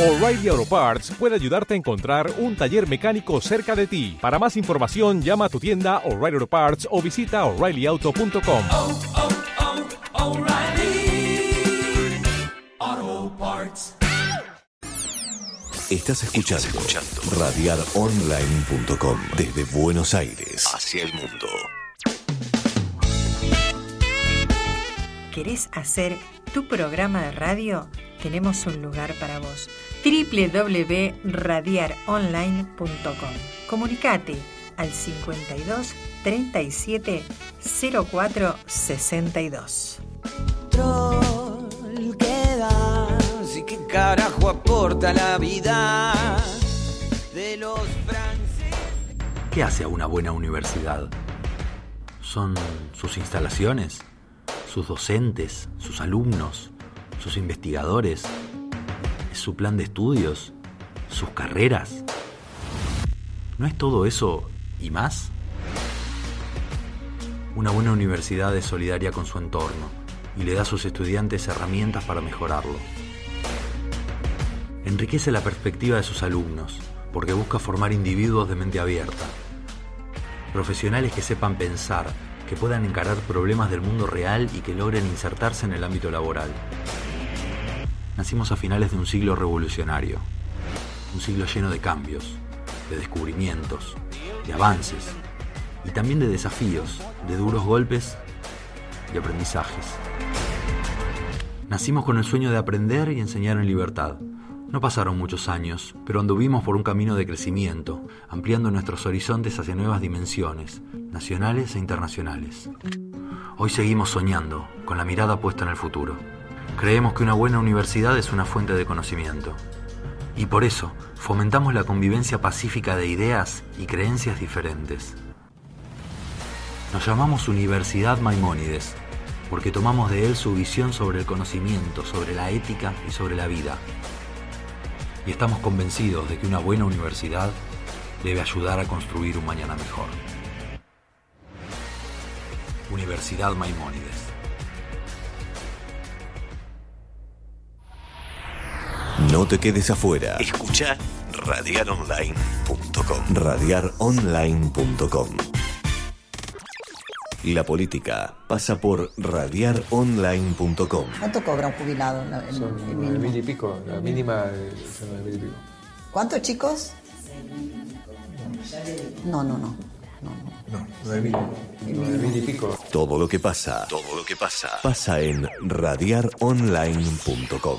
O'Reilly Auto Parts puede ayudarte a encontrar un taller mecánico cerca de ti. Para más información, llama a tu tienda O'Reilly Auto Parts o visita oreillyauto.com. oh, oh, O'Reilly Auto Parts. Estás escuchando, radiaronline.com desde Buenos Aires hacia el mundo. ¿Querés hacer tu programa de radio? Tenemos un lugar para vos. www.radiaronline.com Comunicate al 52 37 04 62. control que das y qué carajo aporta la vida de los franceses. ¿Qué hace a una buena universidad? ¿Son sus instalaciones? ¿Sus docentes? ¿Sus alumnos? ¿Sus investigadores? ¿Es su plan de estudios? ¿Sus carreras? ¿No es todo eso y más? Una buena universidad es solidaria con su entorno y le da a sus estudiantes herramientas para mejorarlo. Enriquece la perspectiva de sus alumnos porque busca formar individuos de mente abierta, profesionales que sepan pensar, que puedan encarar problemas del mundo real y que logren insertarse en el ámbito laboral. Nacimos a finales de un siglo revolucionario, un siglo lleno de cambios, de descubrimientos, de avances y también de desafíos, de duros golpes y aprendizajes. Nacimos con el sueño de aprender y enseñar en libertad. No pasaron muchos años, pero anduvimos por un camino de crecimiento, ampliando nuestros horizontes hacia nuevas dimensiones, nacionales e internacionales. Hoy seguimos soñando, con la mirada puesta en el futuro. Creemos que una buena universidad es una fuente de conocimiento. Y por eso fomentamos la convivencia pacífica de ideas y creencias diferentes. Nos llamamos Universidad Maimónides, porque tomamos de él su visión sobre el conocimiento, sobre la ética y sobre la vida. Y estamos convencidos de que una buena universidad debe ayudar a construir un mañana mejor. Universidad Maimónides. No te quedes afuera. Escucha radiaronline.com. Radiaronline.com. La política pasa por radiaronline.com. ¿Cuánto cobra un jubilado? en- Son el mínimo? mil y pico, la mínima son mil y pico. ¿Cuántos chicos? No, no, no. no, no. Mil. Nueve mil y pico. Todo lo que pasa, todo lo que pasa, pasa en radiaronline.com.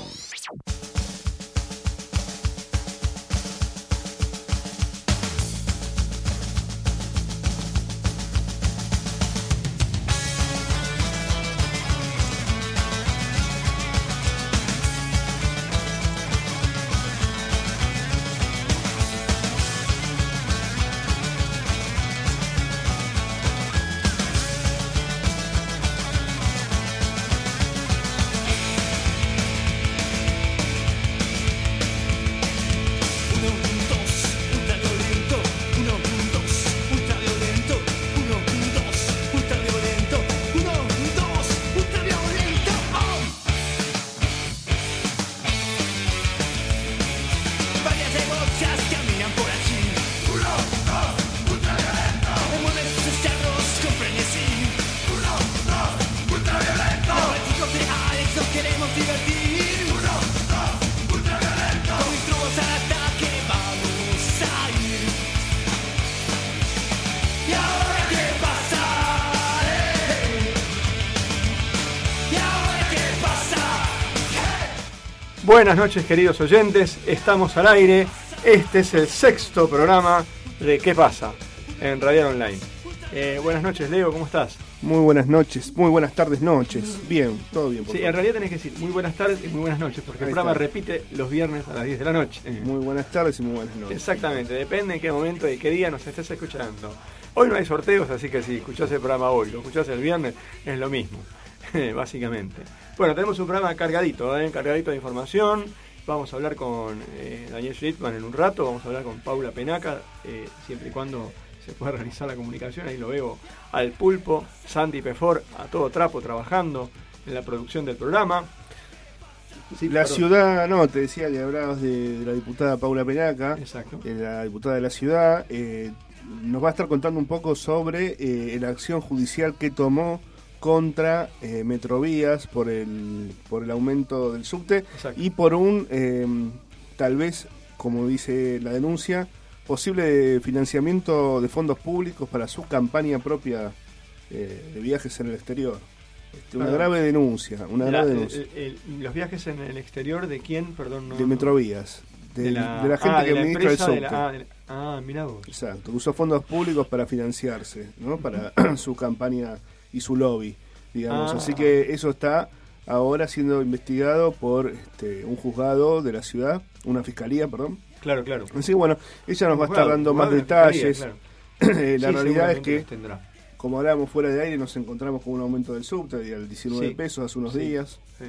Buenas noches queridos oyentes, estamos al aire. Este es el sexto programa de ¿Qué pasa? en Radial Online. Eh, buenas noches Leo, ¿cómo estás? Muy buenas noches, muy buenas tardes, noches. Bien, todo bien. por Sí, favor. en realidad tenés que decir muy buenas tardes y muy buenas noches, porque el Ahí programa está. repite los viernes a las 10 de la noche. Eh, Muy buenas tardes y muy buenas noches. Exactamente, depende en qué momento y qué día nos estés escuchando. Hoy no hay sorteos, así que si escuchás el programa hoy, lo escuchás el viernes, es lo mismo, básicamente. Bueno, tenemos un programa cargadito, ¿eh? cargadito de información. Vamos a hablar con eh, Daniel Schlittman en un rato, vamos a hablar con Paula Penaca, eh, siempre y cuando se pueda realizar la comunicación. Ahí lo veo al pulpo, Santi Pefor, a todo trapo trabajando en la producción del programa. Sí, la perdón. ciudad, no, te decía que hablabas de, de la diputada Paula Penaca, Exacto. de la diputada de la ciudad. eh, nos va a estar contando un poco sobre eh, la acción judicial que tomó contra eh, Metrovías por el, por el aumento del subte Exacto. y por un, eh, tal vez, como dice la denuncia, posible financiamiento de fondos públicos para su campaña propia eh, de viajes en el exterior. Este, una grave denuncia, una La- grave el- denuncia. el- el- los viajes en el exterior de quién, perdón, no, de. Metrovías, de, de de la, gente ah, que administra el subte. la- ah, ah, mira vos. Exacto, usó fondos públicos para financiarse, ¿no? Para su campaña y su lobby, digamos. Ah. Así que eso está ahora siendo investigado por este, un juzgado de la ciudad, una fiscalía, perdón. Claro, claro. Así que bueno, ella nos va a estar dando más detalles. Eh, la Sí, realidad es que, como hablábamos fuera de aire, nos encontramos con un aumento del subte al 19 Sí. pesos hace unos Sí. días. Sí.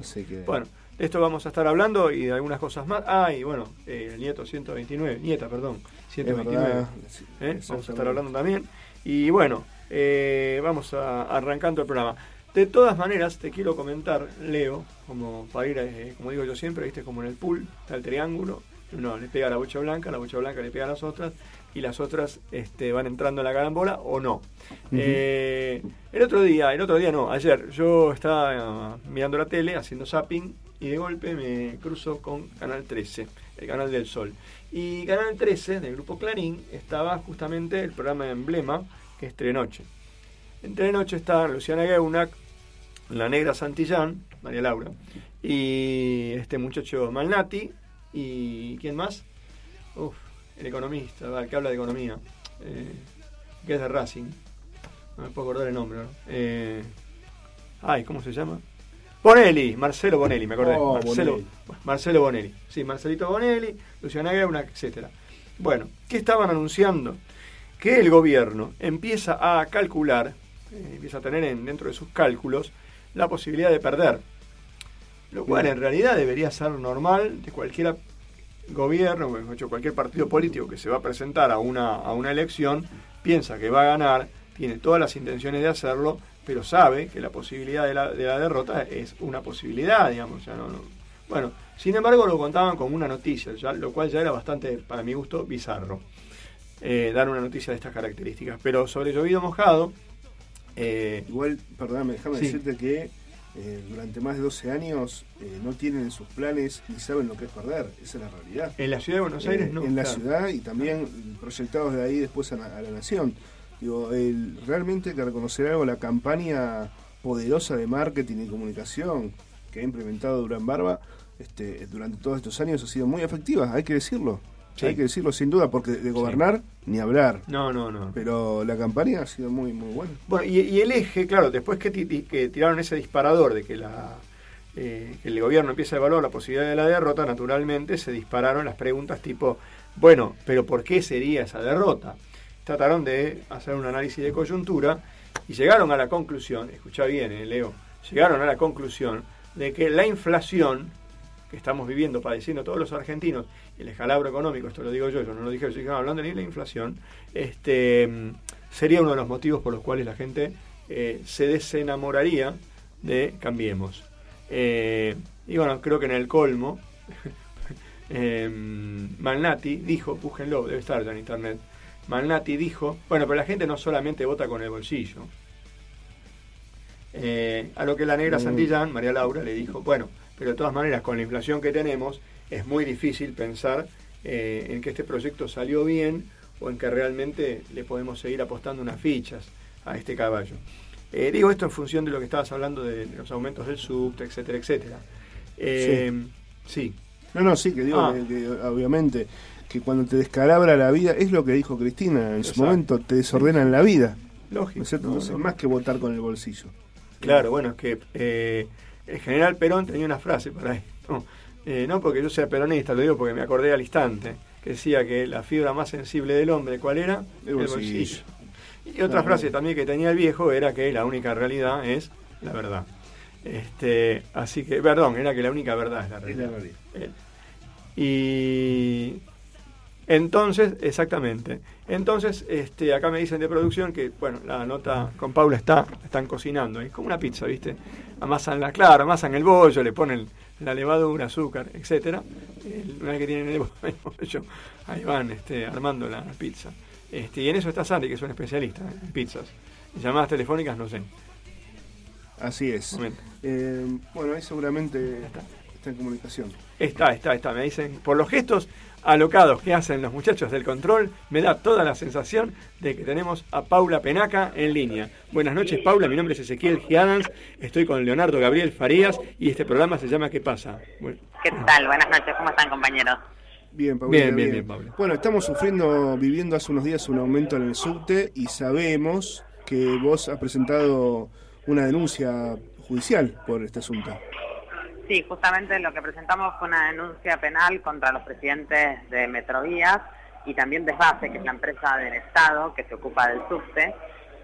Así que... Bueno, de esto vamos a estar hablando y de algunas cosas más. Ah, y bueno, eh, el nieto 129, nieta, perdón, 129. verdad, ¿eh? Vamos a estar hablando también. Y bueno, eh, vamos a arrancando el programa. De todas maneras, te quiero comentar, Leo, como para ir, eh, como digo yo siempre, viste, como en el pool, está el triángulo, uno le pega a la bocha blanca, la bocha blanca le pega a las otras, y las otras este, van entrando en la carambola o no. Eh, el otro día, el otro día no, ayer, yo estaba eh, mirando la tele, haciendo zapping, y de golpe me cruzo con Canal 13, el canal del Sol. Y Canal 13, del grupo Clarín, estaba justamente el programa de emblema, que es Trenoche. En Trenoche está Luciana Geunac, la negra Santillán, María Laura, y este muchacho Malnati, y ¿quién más? Uf, el economista, el que habla de economía, eh, que es de Racing. No me puedo acordar el nombre, ¿no? Eh, ay, ¿cómo se llama? Bonelli, Marcelo Bonelli, me acordé. Oh, Marcelo, Bonelli. Marcelo Bonelli. Sí, Marcelito Bonelli, Luciana Geunac, etcétera. Bueno, ¿qué estaban anunciando? Que el gobierno empieza a calcular, eh, empieza a tener en- dentro de sus cálculos la posibilidad de perder. Lo cual en realidad debería ser normal de cualquier gobierno, o mejor dicho, cualquier partido político que se va a presentar a una, a una elección, piensa que va a ganar, tiene todas las intenciones de hacerlo, pero sabe que la posibilidad de la, de la derrota es una posibilidad, digamos. ya no- no. Bueno, sin embargo lo contaban como una noticia, ya- lo cual ya era bastante, para mi gusto, bizarro. Eh, dar una noticia de estas características. Pero sobre llovido mojado, eh, Igual, perdóname, déjame Sí. decirte que eh, durante más de 12 años eh, no tienen en sus planes ni saben lo que es perder. Esa es la realidad. en la ciudad de Buenos Aires Eh, no. En la ciudad y también proyectados de ahí después a, la- a la nación. Digo, el- realmente hay que reconocer algo, la campaña poderosa de marketing y comunicación que ha implementado Durán Barba este, durante todos estos años ha sido muy efectiva, hay que decirlo. Sí. Hay que decirlo sin duda, porque de gobernar ni hablar. No, no, no. Pero la campaña ha sido muy, muy buena. Bueno, y, y el eje, claro, después que, ti- ti- que tiraron ese disparador de que, la, eh, que el gobierno empieza a evaluar la posibilidad de la derrota, naturalmente se dispararon las preguntas tipo, bueno, pero ¿por qué sería esa derrota? Trataron de hacer un análisis de coyuntura y llegaron a la conclusión, escucha bien, eh, Leo, llegaron a la conclusión de que la inflación que estamos viviendo, padeciendo todos los argentinos, el escalabro económico, esto lo digo yo, yo no lo dije, yo dije, hablando de la inflación, este, mm, sería uno de los motivos por los cuales la gente eh, se desenamoraría de Cambiemos. Eh, y bueno, creo que en el colmo, eh, Malnati dijo, búsquenlo, debe estar ya en internet, Malnati dijo, bueno, pero la gente no solamente vota con el bolsillo. Eh, a lo que la negra Mm. Santillán, María Laura, le dijo, bueno, pero de todas maneras, con la inflación que tenemos, es muy difícil pensar eh, en que este proyecto salió bien o en que realmente le podemos seguir apostando unas fichas a este caballo. Eh, digo esto en función de lo que estabas hablando de los aumentos del subte, etcétera, etcétera. Eh, sí. No, no, sí, que digo Ah. que, que obviamente que cuando te descalabra la vida, es lo que dijo Cristina en su momento, te desordenan la vida. Lógico. ¿no es cierto? No, Entonces, no. más que votar con el bolsillo. Claro, bueno, es que eh, el general Perón tenía una frase para esto. Eh, no porque yo sea peronista, lo digo porque me acordé al instante, que decía que la fibra más sensible del hombre, ¿cuál era? El bolsillo. Y otra frase también que tenía el viejo era que la única realidad es la verdad. Este, así que, perdón, era que la única verdad es la realidad. Y entonces, exactamente. Entonces, este, acá me dicen de producción que, bueno, la nota con Paula está, están cocinando. Es como una pizza, ¿viste? Amasan la claro, amasan el bollo, le ponen la levadura, azúcar, etcétera. Una vez que tienen el bo- el bollo, ahí van este, armando la pizza. Este, y en eso está Sandy, que es un especialista en pizzas. Llamadas telefónicas, no sé. Así es. Eh, bueno, ahí seguramente está en comunicación. Está, está, está. Me dicen, por los gestos alocados que hacen los muchachos del control, me da toda la sensación de que tenemos a Paula Penaca en línea. Buenas noches, Paula. Mi nombre es Ezequiel Giadans. Estoy con Leonardo Gabriel Farías y este programa se llama ¿Qué pasa? Bueno, ¿Qué tal? Buenas noches, ¿cómo están compañeros? Bien, Paula. Bien, bien, bien, Paula. Bueno, estamos sufriendo, viviendo hace unos días un aumento en el subte y sabemos que vos has presentado una denuncia judicial por este asunto. Sí, justamente lo que presentamos fue una denuncia penal contra los presidentes de Metrovías y también Desbase, que es la empresa del Estado que se ocupa del subte,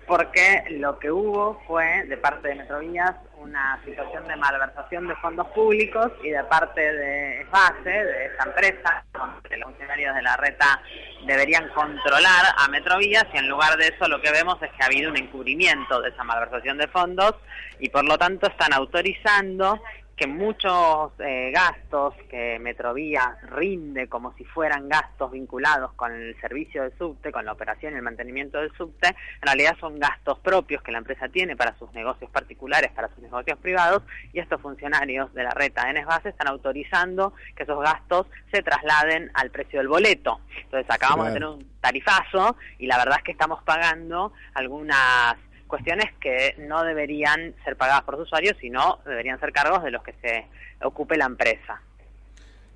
porque lo que hubo fue de parte de Metrovías una situación de malversación de fondos públicos y de parte de Desbase, de esa empresa, donde los funcionarios de la reta deberían controlar a Metrovías y en lugar de eso lo que vemos es que ha habido un encubrimiento de esa malversación de fondos y por lo tanto están autorizando que muchos eh, gastos que Metrovía rinde como si fueran gastos vinculados con el servicio del subte, con la operación y el mantenimiento del subte, en realidad son gastos propios que la empresa tiene para sus negocios particulares, para sus negocios privados, y estos funcionarios de la reta de Nesbase están autorizando que esos gastos se trasladen al precio del boleto. Entonces acabamos de tener un tarifazo y la verdad es que estamos pagando algunas cuestiones que no deberían ser pagadas por los usuarios, sino deberían ser cargos de los que se ocupe la empresa.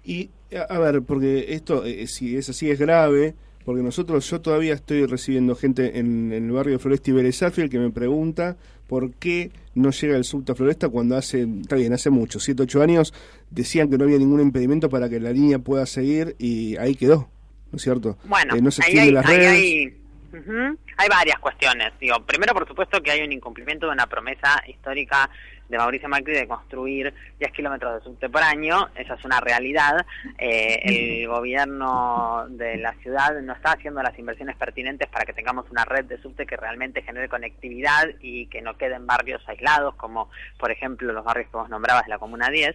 Y, a, ver, porque esto, eh, si es así, es grave, porque nosotros, yo todavía estoy recibiendo gente en, en el barrio de Floresta y Vélez Arfiel que me pregunta por qué no llega el subte a Floresta cuando hace, está bien, hace mucho, 7, 8 años, decían que no había ningún impedimento para que la línea pueda seguir y ahí quedó, ¿no es cierto? Bueno, Eh, no se ahí extienden hay, las ahí redes. hay- ujú, hay varias cuestiones. Digo, primero, por supuesto, que hay un incumplimiento de una promesa histórica de Mauricio Macri de construir 10 kilómetros de subte por año. Esa es una realidad. Eh, el gobierno de la ciudad no está haciendo las inversiones pertinentes para que tengamos una red de subte que realmente genere conectividad y que no queden barrios aislados, como por ejemplo los barrios que vos nombrabas de la Comuna 10.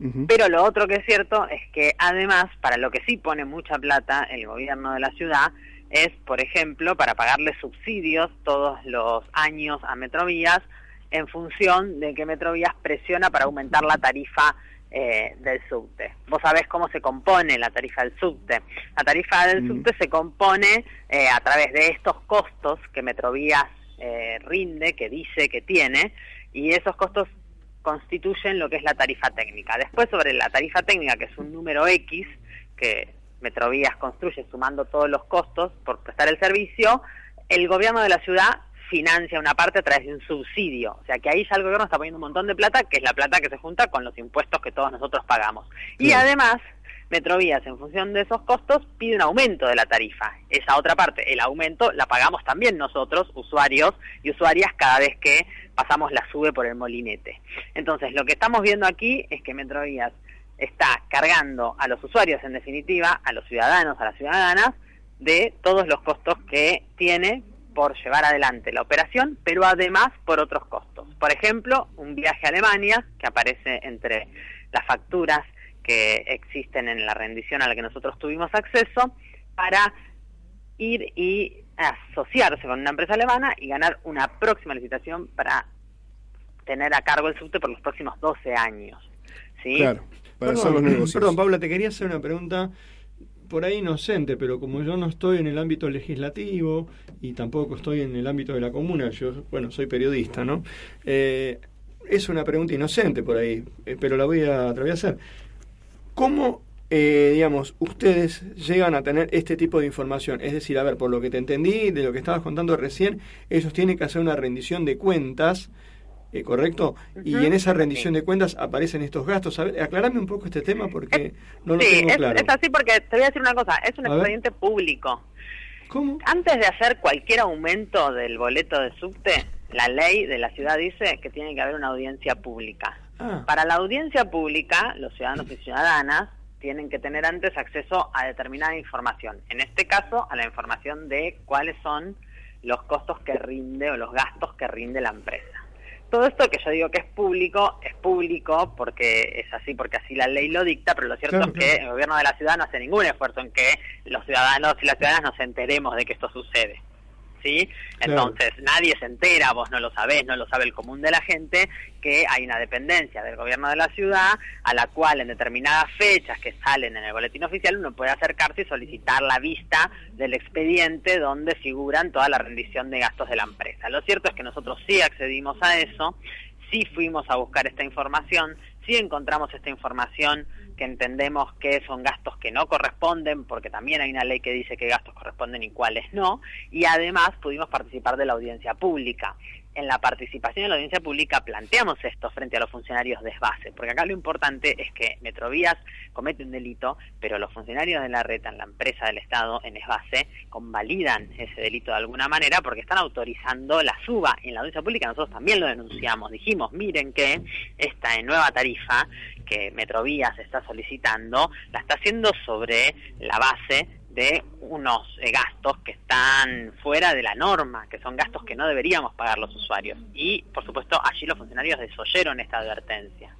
Ujú. Pero lo otro que es cierto es que además, para lo que sí pone mucha plata el gobierno de la ciudad, es, por ejemplo, para pagarle subsidios todos los años a Metrovías en función de que Metrovías presiona para aumentar la tarifa eh, del subte. Vos sabés cómo se compone la tarifa del subte. La tarifa del Mm. subte se compone eh, a través de estos costos que Metrovías eh, rinde, que dice que tiene, y esos costos constituyen lo que es la tarifa técnica. Después sobre la tarifa técnica, que es un número X, que Metrovías construye sumando todos los costos por prestar el servicio, el gobierno de la ciudad financia una parte a través de un subsidio. O sea que ahí ya el gobierno está poniendo un montón de plata, que es la plata que se junta con los impuestos que todos nosotros pagamos. Y además, Metrovías, en función de esos costos, pide un aumento de la tarifa. Esa otra parte, el aumento, la pagamos también nosotros, usuarios y usuarias, cada vez que pasamos la sube por el molinete. Entonces, lo que estamos viendo aquí es que Metrovías está cargando a los usuarios, en definitiva, a los ciudadanos, a las ciudadanas, de todos los costos que tiene por llevar adelante la operación, pero además por otros costos. Por ejemplo, un viaje a Alemania, que aparece entre las facturas que existen en la rendición a la que nosotros tuvimos acceso, para ir y asociarse con una empresa alemana y ganar una próxima licitación para tener a cargo el subte por los próximos 12 años. ¿sí? Claro, para hacer los Perdón, negocios. perdón, Paula, te quería hacer una pregunta por ahí inocente, pero como yo no estoy en el ámbito legislativo y tampoco estoy en el ámbito de la comuna, yo, bueno, soy periodista, ¿no? Eh, es una pregunta inocente por ahí, eh, pero la voy a, te la voy a hacer. ¿Cómo, eh, digamos, ustedes llegan a tener este tipo de información? Es decir, a ver, por lo que te entendí, de lo que estabas contando recién, ellos tienen que hacer una rendición de cuentas, eh, ¿correcto? Y en esa rendición de cuentas aparecen estos gastos. A ver, aclarame un poco este tema porque no lo sí, tengo es, claro. es así porque te voy a decir una cosa, es un A ver. expediente público. ¿Cómo? Antes de hacer cualquier aumento del boleto de subte, la ley de la ciudad dice que tiene que haber una audiencia pública. Ah. Para la audiencia pública, los ciudadanos y ciudadanas tienen que tener antes acceso a determinada información. En este caso, a la información de cuáles son los costos que rinde o los gastos que rinde la empresa. Todo esto que yo digo que es público, es público porque es así, porque así la ley lo dicta, pero lo cierto Claro, es que el gobierno de la ciudad no hace ningún esfuerzo en que los ciudadanos y las ciudadanas nos enteremos de que esto sucede. ¿Sí? Claro. Entonces, nadie se entera, vos no lo sabés, no lo sabe el común de la gente, que hay una dependencia del gobierno de la ciudad a la cual en determinadas fechas que salen en el boletín oficial uno puede acercarse y solicitar la vista del expediente donde figuran toda la rendición de gastos de la empresa. Lo cierto es que nosotros sí accedimos a eso, sí fuimos a buscar esta información, sí encontramos esta información que entendemos que son gastos que no corresponden, porque también hay una ley que dice qué gastos corresponden y cuáles no, y además pudimos participar de la audiencia pública. En la participación en la audiencia pública planteamos esto frente a los funcionarios de base, porque acá lo importante es que Metrovías comete un delito, pero los funcionarios de la red en la empresa del Estado, en ESBASE, convalidan ese delito de alguna manera porque están autorizando la suba. En la audiencia pública nosotros también lo denunciamos. Dijimos, miren que esta nueva tarifa que Metrovías está solicitando la está haciendo sobre la base de unos eh, gastos que están fuera de la norma, que son gastos que no deberíamos pagar los usuarios. Y, por supuesto, allí los funcionarios desoyeron esta advertencia.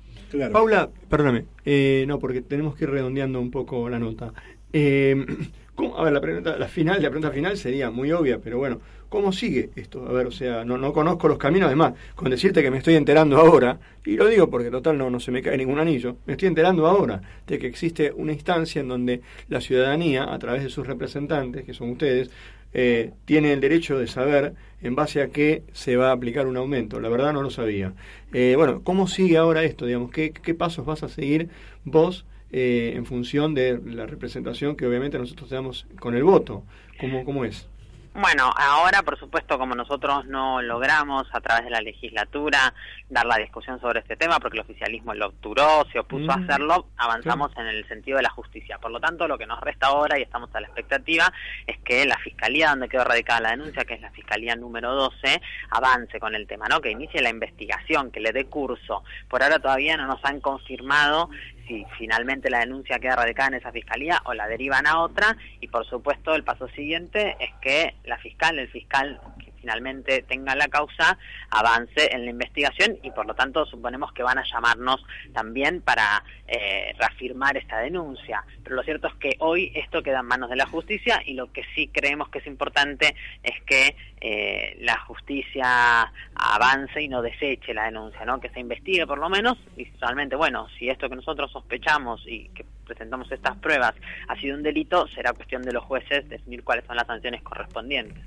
Paula, perdóname, eh, no, porque tenemos que ir redondeando un poco la nota. Eh, ¿cómo- a ver, la, pregunta, la final, la pregunta final sería muy obvia, pero bueno, ¿cómo sigue esto? A ver, o sea, no, no conozco los caminos, además, con decirte que me estoy enterando ahora, y lo digo porque total no, no se me cae ningún anillo, me estoy enterando ahora de que existe una instancia en donde la ciudadanía, a través de sus representantes, que son ustedes, eh, tiene el derecho de saber en base a qué se va a aplicar un aumento. La verdad no lo sabía. Eh, bueno, ¿cómo sigue ahora esto? Digamos, ¿qué, qué pasos vas a seguir vos eh, en función de la representación que obviamente nosotros damos con el voto? ¿Cómo, cómo es? Bueno, ahora, por supuesto, como nosotros no logramos a través de la legislatura dar la discusión sobre este tema, porque el oficialismo lo obturó, se opuso a Mm, hacerlo, avanzamos en el sentido de la justicia. Por lo tanto, lo que nos resta ahora, y estamos a la expectativa, es que la fiscalía donde quedó radicada la denuncia, que es la fiscalía número 12, avance con el tema, ¿no? Que inicie la investigación, que le dé curso. Por ahora todavía no nos han confirmado si finalmente la denuncia queda radicada en esa fiscalía o la derivan a otra y por supuesto el paso siguiente es que la fiscal, el fiscal finalmente tenga la causa avance en la investigación y por lo tanto suponemos que van a llamarnos también para eh, reafirmar esta denuncia. Pero lo cierto es que hoy esto queda en manos de la justicia y lo que sí creemos que es importante es que eh, la justicia avance y no deseche la denuncia, ¿no? que se investigue por lo menos y realmente, bueno, si esto que nosotros sospechamos y que presentamos estas pruebas ha sido un delito, será cuestión de los jueces definir cuáles son las sanciones correspondientes.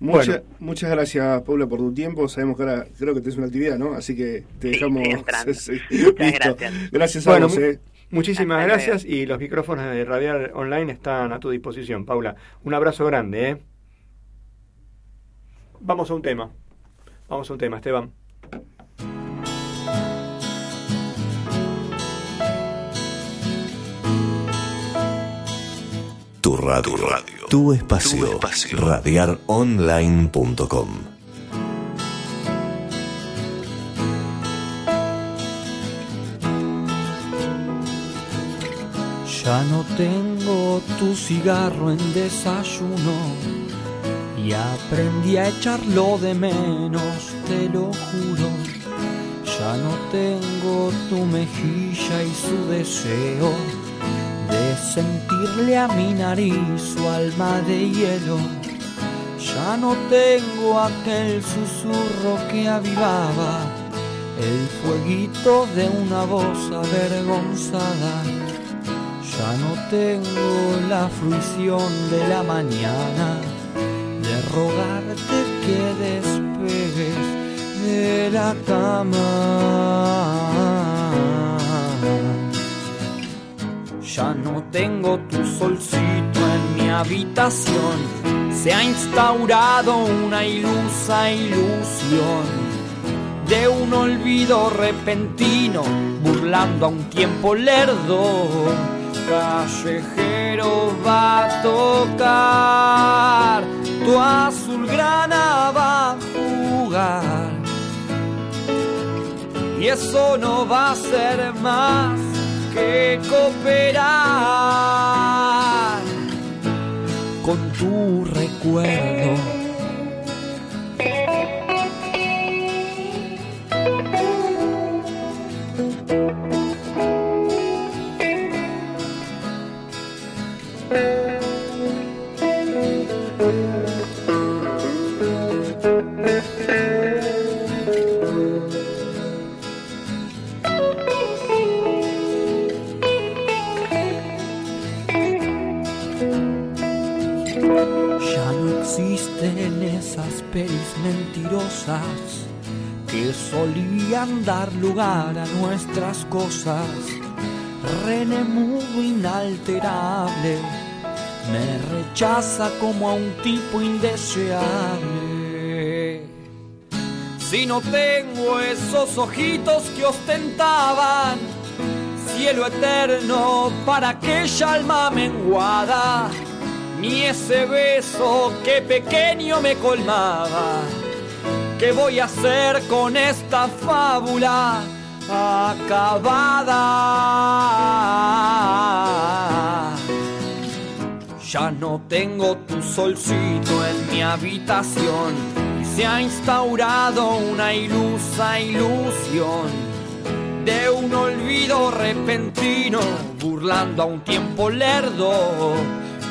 Mucha- Muchas gracias, Paula, por tu tiempo. Sabemos que ahora creo que tienes una actividad, ¿no? Así que te dejamos. Sí, Muchas gracias. Gracias a Bueno, vos, eh. muchísimas Hasta gracias y los micrófonos de Radial Online están a tu disposición, Paula. Un abrazo grande, ¿eh? Vamos a un tema. Vamos a un tema, Esteban. Tu radio. Tu espacio. Radiaronline.com. Ya no tengo tu cigarro en desayuno y aprendí a echarlo de menos, te lo juro. Ya no tengo tu mejilla y su deseo de sentirle a mi nariz su alma de hielo. Ya no tengo aquel susurro que avivaba el fueguito de una voz avergonzada. Ya no tengo la fruición de la mañana de rogarte que despegues de la cama. Ya no tengo tu solcito en mi habitación, se ha instaurado una ilusa ilusión de un olvido repentino, burlando a un tiempo lerdo. Callejero va a tocar, tu azulgrana va a jugar. Y eso no va a ser más que cooperar con tu recuerdo. Mentirosas que solían dar lugar a nuestras cosas. René mudo inalterable me rechaza como a un tipo indeseable. Si no tengo esos ojitos que ostentaban cielo eterno para aquella alma menguada, ni ese beso que pequeño me colmaba. ¿Qué voy a hacer con esta fábula acabada? Ya no tengo tu solcito en mi habitación y se ha instaurado una ilusa ilusión de un olvido repentino burlando a un tiempo lerdo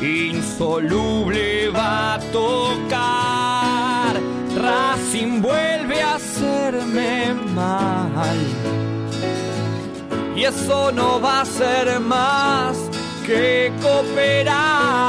insoluble va a tocar. Racing vuelve a hacerme mal. Y eso no va a ser más que cooperar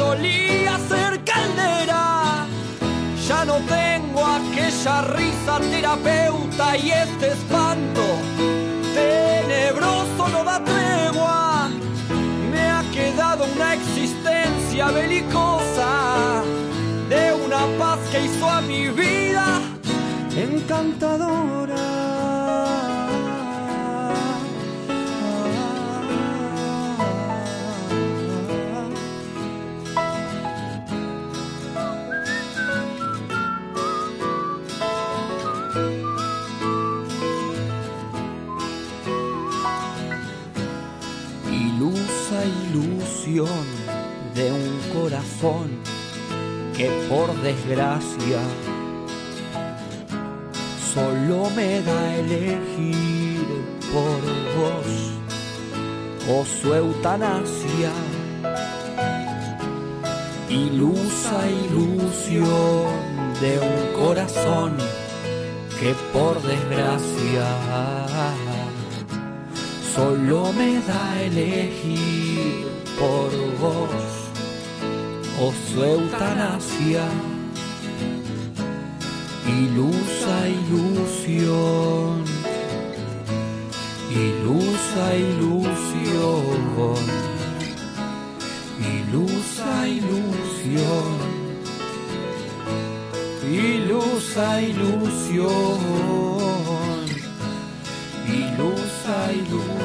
solía ser caldera. Ya no tengo aquella risa terapeuta y este espanto tenebroso no da tregua. Me ha quedado una existencia belicosa de una paz que hizo a mi vida encantadora. Ilusión de un corazón que por desgracia solo me da elegir por vos o su eutanasia. Ilusa ilusión de un corazón que por desgracia solo me da elegir por vos o su eutanasia. Ilusa ilusión, ilusa ilusión, ilusa ilusión, ilusa ilusión, ilusa. Ilusa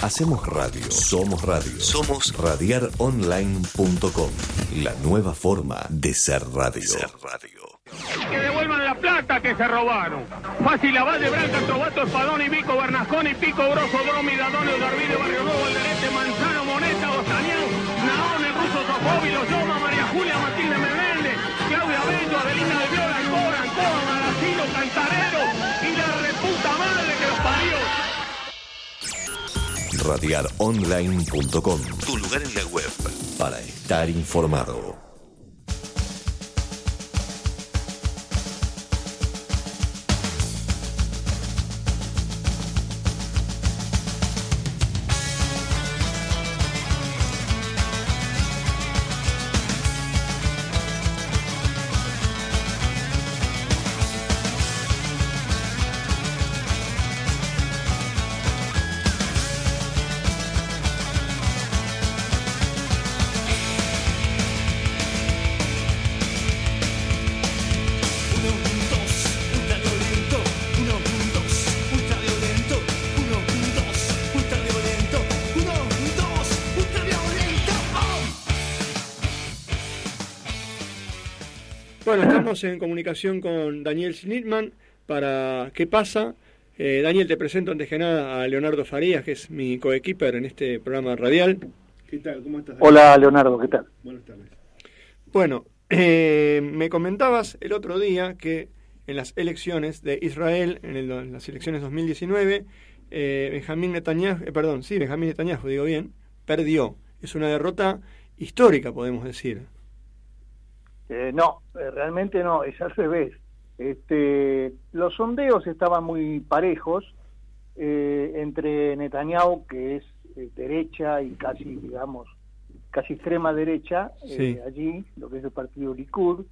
Hacemos radio, somos radio, somos radiaronline.com, la nueva forma de ser radio. Que devuelvan la plata que se robaron. Fácil Abad de Branca, Trovato, Espadón y Vico, Bernasconi, Pico, Grosso, Bromi, Dadonio, Darvide, Barrio Nuevo, Alderete, Manzano, Moneta, Bostanián, Naón, el Ruso, Sofobi, Los Loma, María Julia, Matilde Menéndez, Claudia Bello, Adelina de Viola, Cora, Antoa, Maracino, Cantarero y la reputa madre que los parió. Radiaronline.com, tu lugar en la web para estar informado. Estamos en comunicación con Daniel Schnittman para ¿Qué pasa? Eh, Daniel, te presento antes que nada a Leonardo Farías, que es mi coequiper en este programa radial. ¿Qué tal? ¿Cómo estás? Hola, Leonardo, ¿qué tal? Buenas tardes. Bueno, eh, me comentabas el otro día que en las elecciones de Israel, en, el- en las elecciones 2019, eh, Benjamín Netanyahu, eh, perdón, sí, Benjamín Netanyahu, digo bien, perdió. Es una derrota histórica, podemos decir. Eh, no, eh, realmente no, es al revés. Este, los sondeos estaban muy parejos eh, entre Netanyahu, que es eh, derecha y casi, digamos, casi extrema derecha, eh, Sí. allí, lo que es el partido Likud,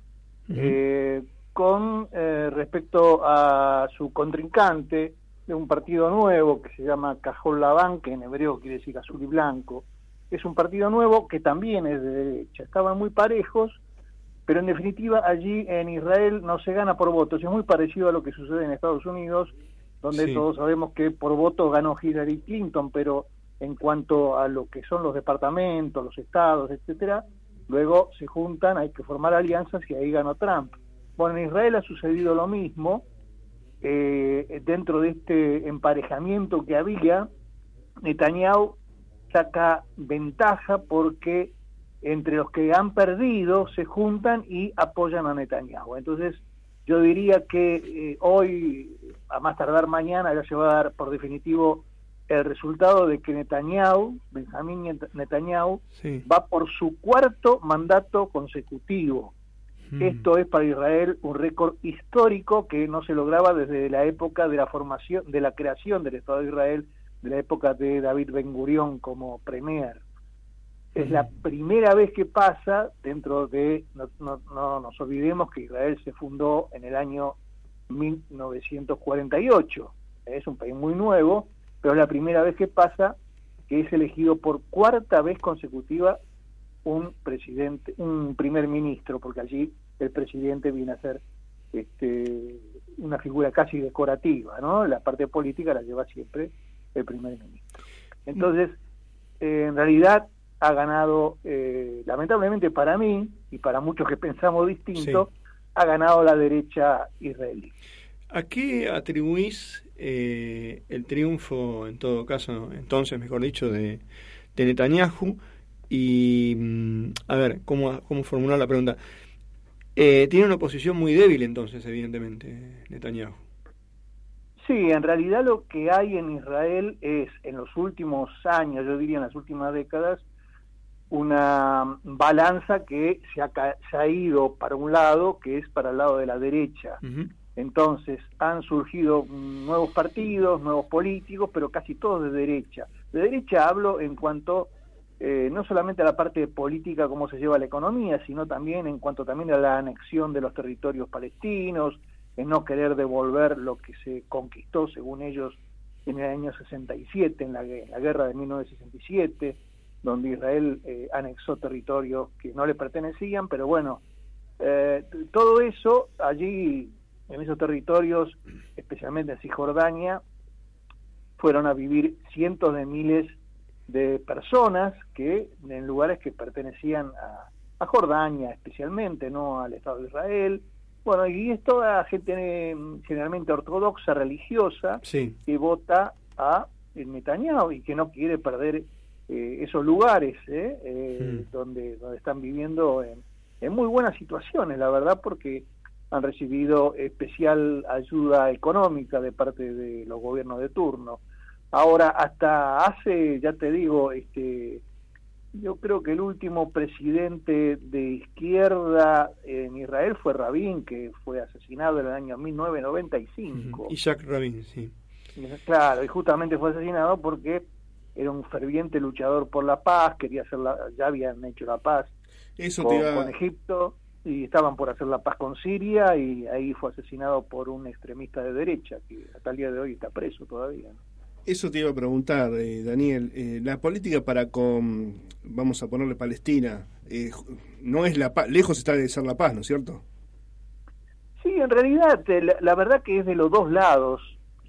eh, con respecto a su contrincante de un partido nuevo que se llama Cajol Labán, que en hebreo quiere decir azul y blanco. Es un partido nuevo que también es de derecha. Estaban muy parejos, pero en definitiva allí en Israel no se gana por votos. Es muy parecido a lo que sucede en Estados Unidos, donde Sí. todos sabemos que por votos ganó Hillary Clinton, pero en cuanto a lo que son los departamentos, los estados, etcétera, luego se juntan, hay que formar alianzas y ahí ganó Trump. Bueno, en Israel ha sucedido lo mismo. eh, dentro de este emparejamiento que había, Netanyahu saca ventaja porque entre los que han perdido se juntan y apoyan a Netanyahu. Entonces, yo diría que eh, hoy, a más tardar mañana, ya se va a dar por definitivo el resultado de que Netanyahu, Benjamín Net- Netanyahu, Sí. va por su cuarto mandato consecutivo. Mm. Esto es para Israel un récord histórico que no se lograba desde la época de la formación, de la creación del Estado de Israel, de la época de David Ben Gurión como premier. Es la primera vez que pasa dentro de, no, no- no nos olvidemos que Israel se fundó en el año 1948. Es un país muy nuevo, pero es la primera vez que pasa que es elegido por cuarta vez consecutiva un presidente, un primer ministro, porque allí el presidente viene a ser este, una figura casi decorativa, ¿no? La parte política la lleva siempre el primer ministro. Entonces, eh, en realidad ha ganado, eh, lamentablemente para mí y para muchos que pensamos distinto, ha ganado la derecha israelí. ¿A qué atribuís eh, el triunfo, en todo caso, entonces, mejor dicho, de, de Netanyahu? Y, mm, a ver, ¿cómo, cómo formular la pregunta? Eh, tiene una posición muy débil, entonces, evidentemente, Netanyahu. Sí, en realidad lo que hay en Israel es, en los últimos años, yo diría en las últimas décadas, una balanza que se ha, se ha ido para un lado, que es para el lado de la derecha. Entonces han surgido nuevos partidos, nuevos políticos, pero casi todos de derecha. De derecha hablo en cuanto eh, no solamente a la parte política, cómo se lleva la economía, sino también en cuanto también a la anexión de los territorios palestinos, en no querer devolver lo que se conquistó, según ellos, en el año 67, en la, en la guerra de 1967, donde Israel eh, anexó territorios que no le pertenecían, pero bueno, eh, todo eso allí, en esos territorios, especialmente en Cisjordania, fueron a vivir cientos de miles de personas que en lugares que pertenecían a, a Jordania especialmente, no al Estado de Israel. Bueno, y es toda gente eh, generalmente ortodoxa, religiosa, Sí. que vota a Netanyahu y que no quiere perder eh, esos lugares ¿eh? Eh, donde, donde están viviendo en, en muy buenas situaciones, la verdad, porque han recibido especial ayuda económica de parte de los gobiernos de turno. Ahora, hasta hace, ya te digo, este, yo creo que el último presidente de izquierda en Israel fue Rabin, que fue asesinado en el año 1995. Isaac Rabin, sí. Claro, y justamente fue asesinado porque era un ferviente luchador por la paz, quería hacer la, ya habían hecho la paz Eso con, te iba- con Egipto y estaban por hacer la paz con Siria y ahí fue asesinado por un extremista de derecha que hasta el día de hoy está preso todavía. ¿no? Eso te iba a preguntar, eh, Daniel. Eh, la política para con, vamos a ponerle Palestina, eh, no es la paz, lejos está de ser la paz, ¿no es cierto? Sí, en realidad, eh, la, la verdad que es de los dos lados.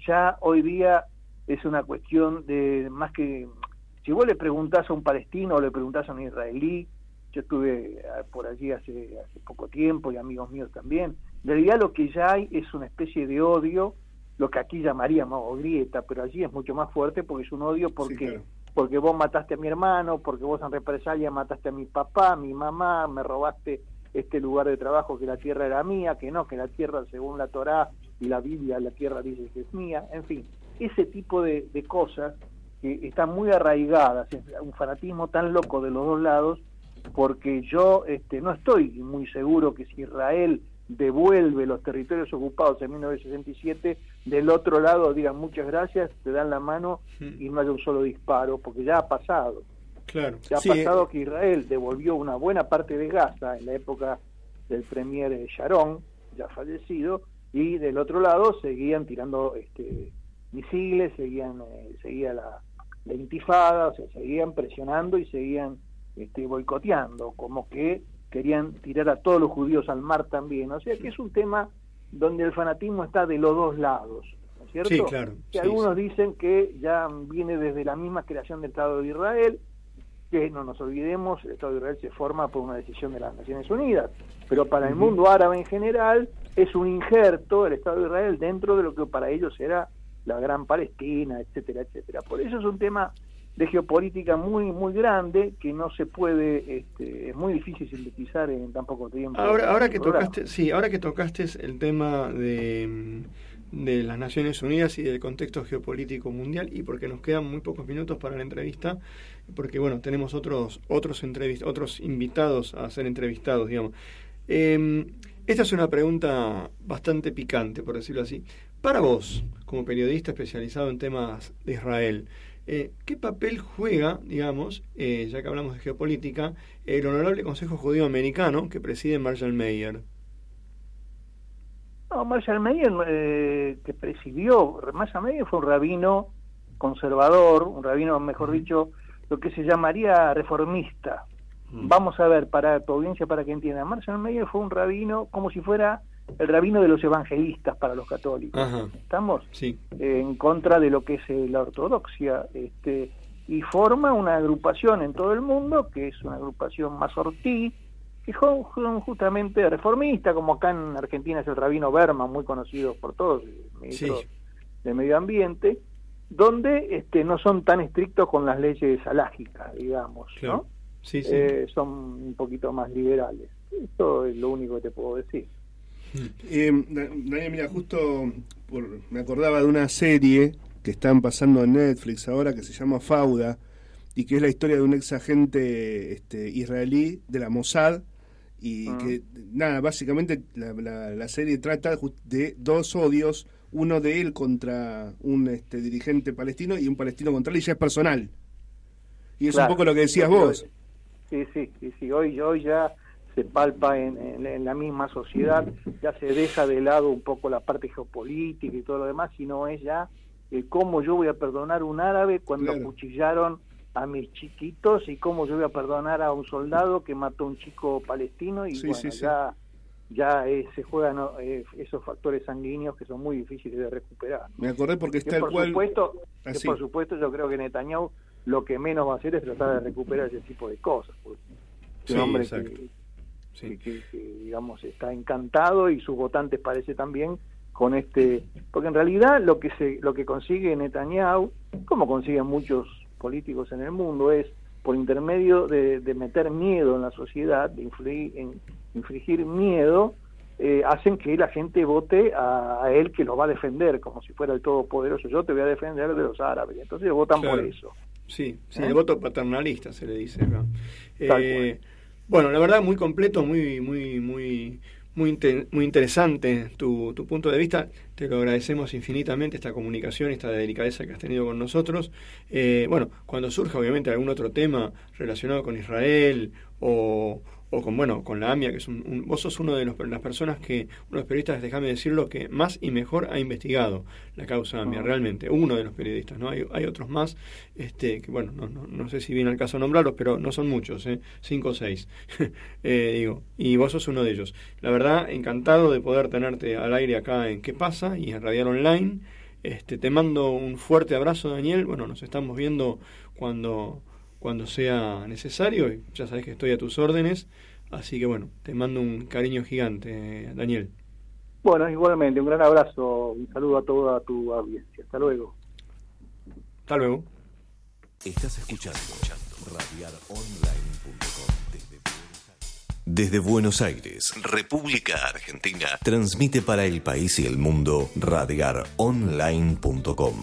Ya hoy día es una cuestión de más que. Si vos le preguntás a un palestino o le preguntás a un israelí, yo estuve eh, por allí hace, hace poco tiempo y amigos míos también. En realidad lo que ya hay es una especie de odio, lo que aquí llamaríamos grieta, pero allí es mucho más fuerte porque es un odio porque porque vos mataste a mi hermano, porque vos en represalia mataste a mi papá, a mi mamá, me robaste este lugar de trabajo que la tierra era mía, que no, que la tierra según la Torá y la Biblia, la tierra dice que es mía, en fin, ese tipo de, de cosas que están muy arraigadas, es un fanatismo tan loco de los dos lados, porque yo este, no estoy muy seguro que si Israel devuelve los territorios ocupados en 1967, del otro lado digan muchas gracias, te dan la mano y no haya un solo disparo, porque ya ha pasado. Claro. Ya ha Sí, eh, pasado que Israel devolvió una buena parte de Gaza en la época del premier eh, Sharon, ya fallecido, y del otro lado seguían tirando este, misiles, seguían eh, seguía la, la intifada, o sea, seguían presionando y seguían este, boicoteando, como que querían tirar a todos los judíos al mar también. O sea que es un tema donde el fanatismo está de los dos lados, ¿no es cierto? Sí, claro. Que Sí, algunos dicen que ya viene desde la misma creación del Estado de Israel, que no nos olvidemos, el Estado de Israel se forma por una decisión de las Naciones Unidas, pero para el mundo árabe en general es un injerto el Estado de Israel dentro de lo que para ellos era la gran Palestina, etcétera, etcétera. Por eso es un tema de geopolítica muy muy grande que no se puede, este, es muy difícil sintetizar en tan poco tiempo. Ahora, ahora que Programa. tocaste, sí, ahora que tocaste el tema de, de las Naciones Unidas y del contexto geopolítico mundial y porque nos quedan muy pocos minutos para la entrevista, porque bueno, tenemos otros otros entrevist otros invitados a ser entrevistados, digamos. Eh, esta es una pregunta bastante picante, por decirlo así. Para vos, como periodista especializado en temas de Israel, eh, ¿qué papel juega, digamos, eh, ya que hablamos de geopolítica, el Honorable Consejo Judío Americano que preside Marshall Mayer? No, Marshall Mayer, eh, que presidió, Marshall Mayer fue un rabino conservador, un rabino, mejor dicho, lo que se llamaría reformista. Vamos a ver, para tu audiencia, para que entienda, Marshall Mayer fue un rabino como si fuera el rabino de los evangelistas para los católicos. Ajá. ¿Estamos? Sí. eh, en contra de lo que es eh, la ortodoxia este y forma una agrupación en todo el mundo que es una agrupación más ortí que son justamente reformista como acá en Argentina es el rabino Berman muy conocido por todos ministro Sí. de medio ambiente donde este no son tan estrictos con las leyes alágicas digamos Claro. ¿no? Sí. Eh, son un poquito más liberales esto es lo único que te puedo decir Eh, Da- Daniel, mira, justo por- me acordaba de una serie que están pasando en Netflix ahora que se llama Fauda y que es la historia de un ex agente este, israelí de la Mossad y que, nada, básicamente la, la- la serie trata de dos odios, uno de él contra un este, dirigente palestino y un palestino contra él y ya es personal. Y es Claro. un poco lo que decías vos. Sí, sí, sí, sí. Hoy, hoy ya se palpa en, en- en la misma sociedad, ya se deja de lado un poco la parte geopolítica y todo lo demás, sino es ya el cómo yo voy a perdonar a un árabe cuando Claro. acuchillaron a mis chiquitos y cómo yo voy a perdonar a un soldado que mató a un chico palestino y Sí, bueno, sí, sí. ya ya eh, se juegan eh, esos factores sanguíneos que son muy difíciles de recuperar. Me acordé porque Que está por cual... supuesto, que Así. por supuesto yo creo que Netanyahu lo que menos va a hacer es tratar de recuperar ese tipo de cosas. porque es un Sí, hombre exacto. que, Sí. que- digamos está encantado y sus votantes parece también con este porque en realidad lo que se lo que consigue Netanyahu como consiguen muchos políticos en el mundo es por intermedio de, de meter miedo en la sociedad de influir en infligir miedo eh, hacen que la gente vote a, a él que lo va a defender como si fuera el todopoderoso yo te voy a defender de los árabes entonces votan por eso Sí, sí, ¿Eh? el voto paternalista se le dice acá. Tal Eh, bueno, la verdad muy completo, muy muy muy muy, muy interesante tu, tu punto de vista. Te lo agradecemos infinitamente esta comunicación, esta delicadeza que has tenido con nosotros. Eh, bueno, cuando surja obviamente algún otro tema relacionado con Israel o, o con bueno con la AMIA, que es un, un- vos sos uno de los, las personas que, uno de los periodistas, déjame decirlo, que más y mejor ha investigado la causa AMIA, Ah. realmente, uno de los periodistas, ¿no? Hay, hay otros más, este, que bueno, no, no, no sé si viene al caso nombrarlos, pero no son muchos, ¿eh? cinco o seis, Eh, digo, y vos sos uno de ellos. La verdad, encantado de poder tenerte al aire acá en ¿Qué pasa? y en Radial Online. Este, te mando un fuerte abrazo, Daniel. Bueno, nos estamos viendo cuando cuando sea necesario. Ya sabes que estoy a tus órdenes. Así que bueno, te mando un cariño gigante, Daniel. Bueno, igualmente, un gran abrazo, un saludo a toda tu audiencia. Hasta luego. Hasta luego. Estás escuchando radiaronline.com desde desde Buenos Aires, República Argentina, transmite para el país y el mundo radiaronline.com.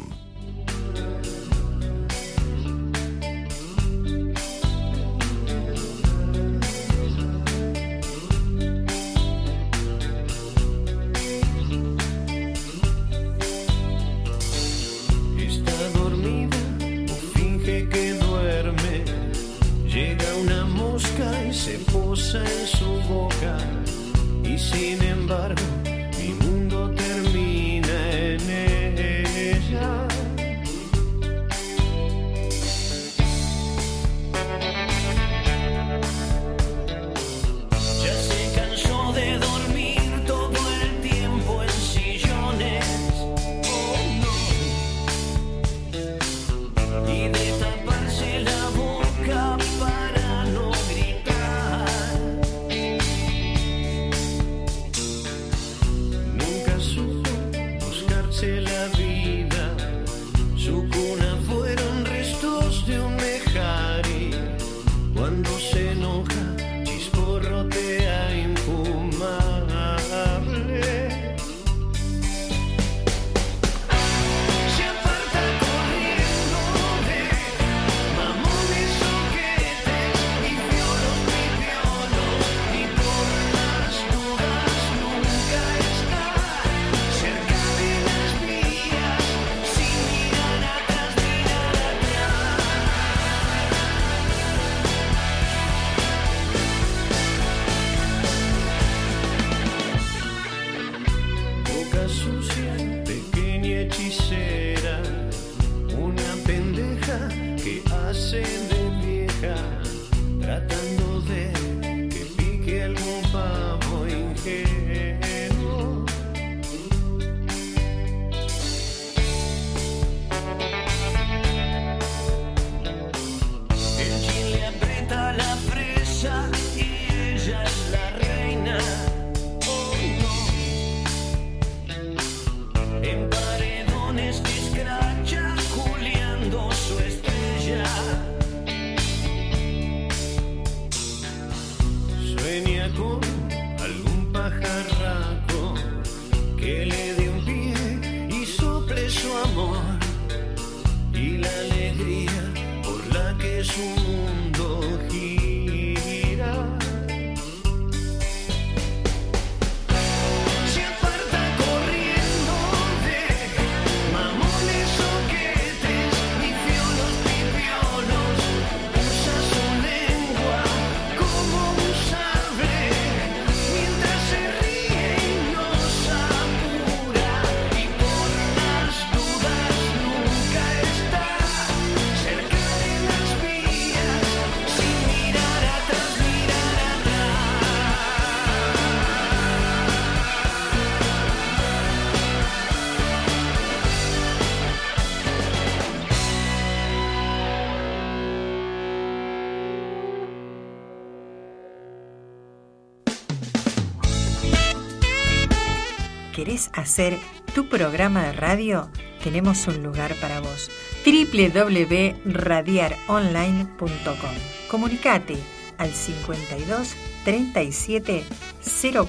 hacer tu programa de radio? Tenemos un lugar para vos. www.radiaronline.com Comunicate al 52 37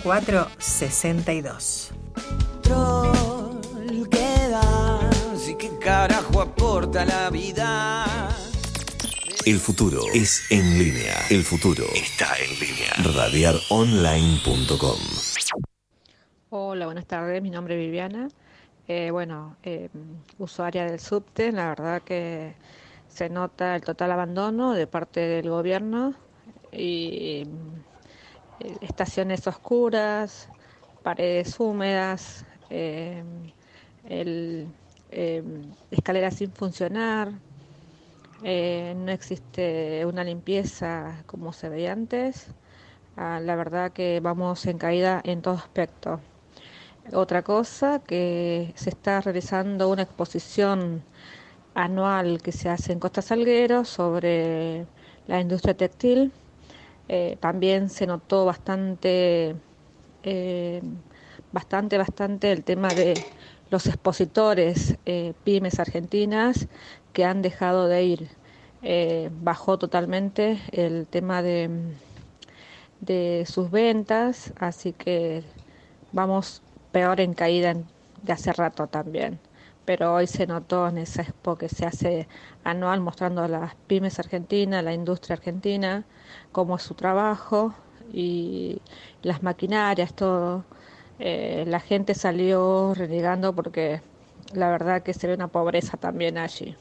04 62. control que das y qué carajo aporta la vida. El futuro es en línea. El futuro está en línea. Radiaronline.com. Hola, buenas tardes. Mi nombre es Viviana. Eh, bueno, eh, usuaria del subte. La verdad que se nota el total abandono de parte del gobierno y eh, estaciones oscuras, paredes húmedas, eh, el, escaleras sin funcionar. no existe una limpieza como se veía antes. Ah, la verdad que vamos en caída en todo aspecto. Otra cosa, que se está realizando una exposición anual que se hace en Costa Salguero sobre la industria textil. Eh, también se notó bastante, eh, bastante, bastante el tema de los expositores eh, pymes argentinas que han dejado de ir. Bajó totalmente el tema de, de sus ventas, así que vamos peor en caída de hace rato también. Pero hoy se notó en esa expo que se hace anual mostrando a las pymes argentinas, la industria argentina, cómo es su trabajo y las maquinarias, todo. Eh, la gente salió renegando porque la verdad que se ve una pobreza también allí.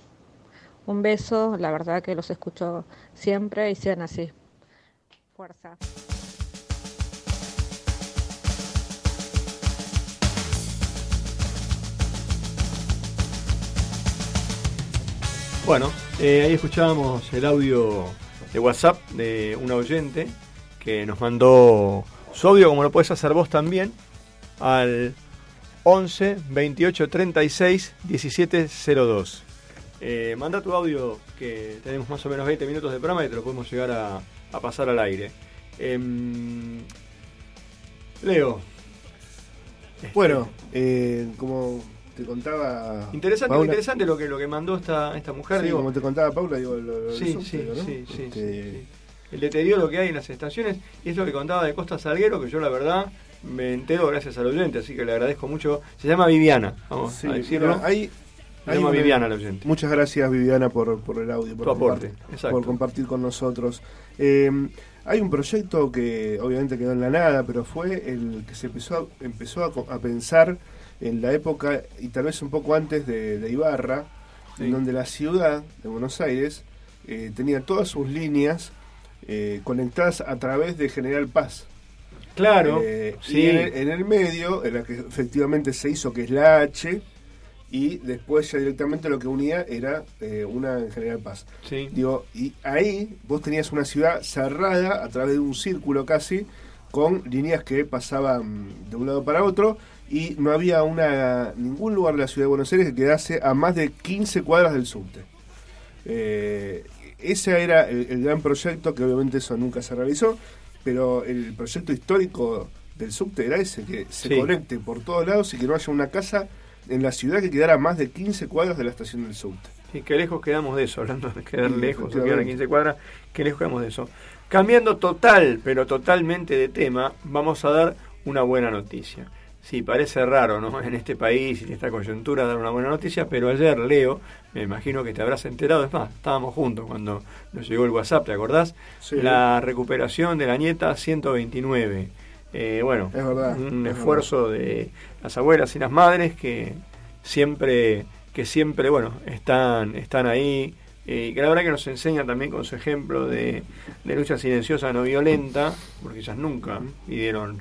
Un beso, la verdad que los escucho siempre y sean así. Fuerza. Bueno, eh, ahí escuchábamos el audio de WhatsApp de un oyente que nos mandó su audio, como lo puedes hacer vos también, al 11 28 36 17 02. Eh, manda tu audio, que tenemos más o menos 20 minutos de programa y te lo podemos llegar a, pasar al aire. Em, Leo. Bueno, eh, como te contaba. Interesante, Paula- interesante lo que, lo que mandó esta, esta mujer. Sí, digo, como te contaba Paula, digo, lo, lo Sí, sí, digo, ¿no? sí, sí, Este, sí, sí. El deterioro que hay en las estaciones y es lo que contaba de Costa Salguero, que yo la verdad me entero gracias al oyente, así que le agradezco mucho. Se llama Viviana, vamos Sí, a decirlo. hay- Se hay llama una- Viviana el oyente. Muchas gracias Viviana por, por el audio, por, Tu aporte, compartir- exacto. por compartir con nosotros. Eh, hay un proyecto que obviamente quedó en la nada, pero fue el que se empezó, empezó a, a pensar en la época y tal vez un poco antes de, de Ibarra, en donde la ciudad de Buenos Aires eh, tenía todas sus líneas eh, conectadas a través de General Paz. Claro, Eh, sí. Y en el, en el medio, en la que efectivamente se hizo, que es la H, y después ya directamente lo que unía era eh, una en General Paz. Sí. Digo, y ahí vos tenías una ciudad cerrada a través de un círculo casi, con líneas que pasaban de un lado para otro, y no había una ningún lugar de la ciudad de Buenos Aires que quedase a más de 15 cuadras del subte. Eh, ese era el, el gran proyecto, que obviamente eso nunca se realizó, pero el proyecto histórico del subte era ese, que se Sí. conecte por todos lados y que no haya una casa en la ciudad que quedara a más de 15 cuadras de la estación del subte. Sí, qué lejos quedamos de eso, hablando de quedar Sí, lejos o quedar a efectivamente. 15 cuadras, qué lejos quedamos de eso. Cambiando total, pero totalmente de tema, vamos a dar una buena noticia. Sí, parece raro, ¿no? En este país y en esta coyuntura dar una buena noticia, pero ayer, Leo, me imagino que te habrás enterado, es más, estábamos juntos cuando nos llegó el WhatsApp, ¿te acordás? Sí. La recuperación de la nieta 129. Eh, bueno, Es verdad, un es esfuerzo de las abuelas y las madres que siempre, que siempre, bueno, están, están ahí. eh, Y que la verdad que nos enseña también con su ejemplo de, de lucha silenciosa no violenta, porque ellas nunca pidieron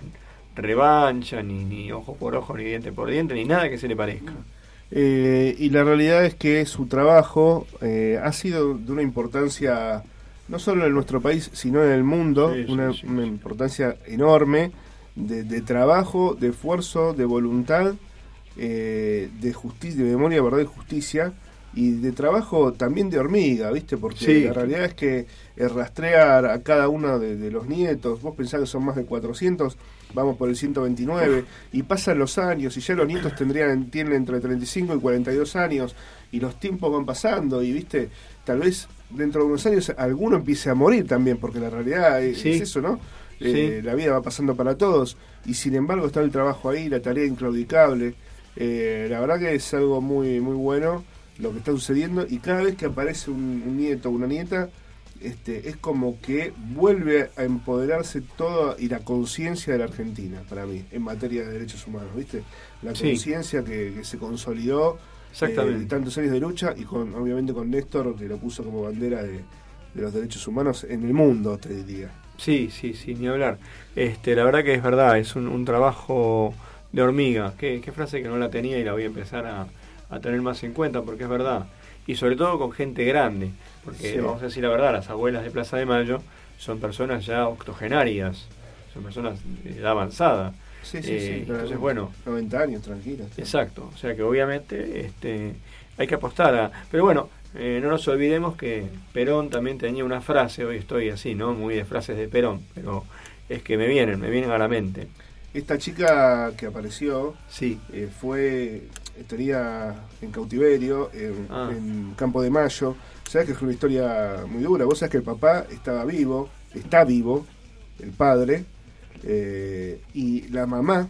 revancha, ni, ni ojo por ojo, ni diente por diente, ni nada que se le parezca. Eh, y la realidad es que su trabajo eh, ha sido de una importancia no solo en nuestro país, sino en el mundo, Sí, una, sí, una importancia enorme de, de trabajo, de esfuerzo, de voluntad, eh, de justicia, de memoria, verdad y justicia, y de trabajo también de hormiga, ¿viste? Porque la realidad es que eh, rastrear a cada uno de, de los nietos, vos pensás que son más de 400, vamos por el 129, y pasan los años, y ya los nietos tendrían tienen entre 35 y 42 años, y los tiempos van pasando, y viste, tal vez dentro de unos años alguno empiece a morir también, porque la realidad es, Sí. es eso, ¿no? Eh, La vida va pasando para todos, y sin embargo está el trabajo ahí, la tarea inclaudicable. Eh, la verdad que es algo muy, muy bueno lo que está sucediendo, y cada vez que aparece un, un nieto o una nieta, este, es como que vuelve a empoderarse toda y la conciencia de la Argentina, para mí, en materia de derechos humanos, ¿viste? La Sí. conciencia que, que se consolidó Exactamente. eh, de tantos años de lucha y con obviamente con Néstor, que lo puso como bandera de, de los derechos humanos en el mundo, te diría. Sí, sí, sí, ni hablar. Este, la verdad que es verdad, es un, un trabajo de hormiga. Qué, qué frase que no la tenía y la voy a empezar a, a tener más en cuenta porque es verdad. Y sobre todo con gente grande, porque Sí. vamos a decir la verdad, las abuelas de Plaza de Mayo son personas ya octogenarias, son personas de edad avanzada. Sí, sí, Eh, sí. Entonces, bueno, 90 años, tranquilo. Exacto, o sea que obviamente este, hay que apostar a... Pero bueno, eh, no nos olvidemos que Perón también tenía una frase, hoy estoy así, ¿no? Muy de frases de Perón, pero es que me vienen, me vienen a la mente. Esta chica que apareció sí. eh, fue estaría en cautiverio en, Ah. en Campo de Mayo. Sabes que es una historia muy dura. Vos sabés que el papá estaba vivo, está vivo, el padre, eh, y la mamá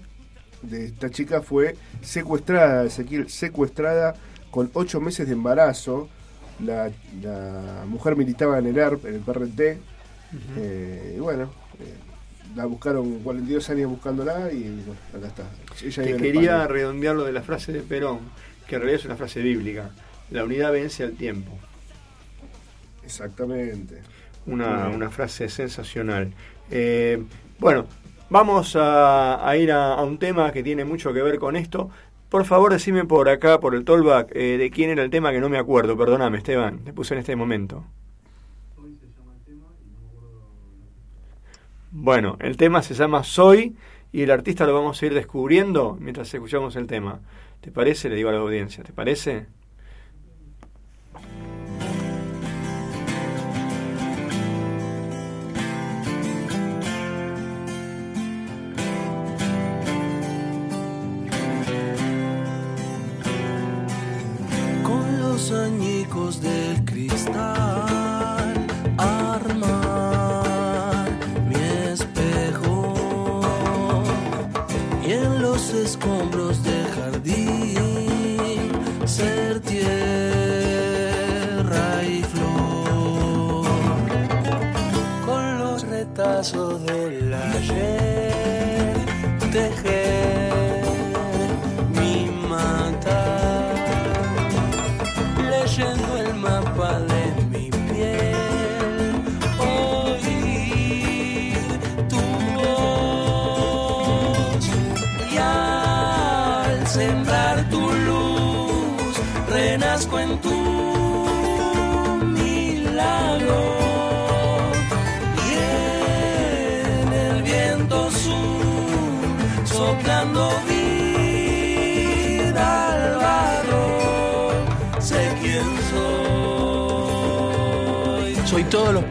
de esta chica fue secuestrada, Ezequiel, secuestrada con ocho meses de embarazo. La, la mujer militaba en el ARP, en el PRT, eh, y bueno, eh, la buscaron 42 años buscándola y bueno, acá está. Ella en quería redondear lo de la frase de Perón, que en realidad es una frase bíblica. La unidad vence al tiempo. Exactamente. Una, una frase sensacional. Eh, bueno, vamos a, a ir a, a un tema que tiene mucho que ver con esto. Por favor, decime por acá, por el tollback, eh, de quién era el tema que no me acuerdo. Perdóname, Esteban, te puse en este momento. Bueno, el tema se llama Soy y el artista lo vamos a ir descubriendo mientras escuchamos el tema. ¿Te parece? Le digo a la audiencia, ¿te parece?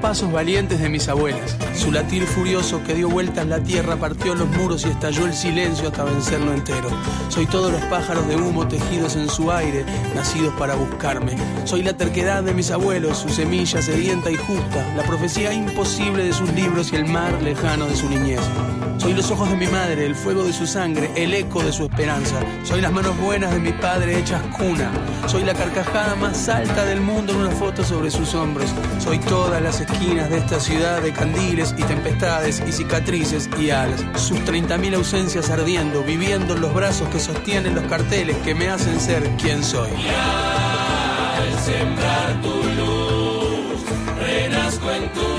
Pasos valientes de mis abuelas. Su latir furioso que dio vueltas la tierra, partió los muros y estalló el silencio hasta vencerlo entero. Soy todos los pájaros de humo tejidos en su aire, nacidos para buscarme. Soy la terquedad de mis abuelos, su semilla sedienta y justa, la profecía imposible de sus libros y el mar lejano de su niñez. Soy los ojos de mi madre, el fuego de su sangre, el eco de su esperanza. Soy las manos buenas de mi padre hechas cuna. Soy la carcajada más alta del mundo en una foto sobre sus hombros. Soy todas las esquinas de esta ciudad de candiles y tempestades y cicatrices y alas. Sus 30.000 ausencias ardiendo, viviendo en los brazos que sostienen los carteles que me hacen ser quien soy. Al sembrar tu luz, renazco en tu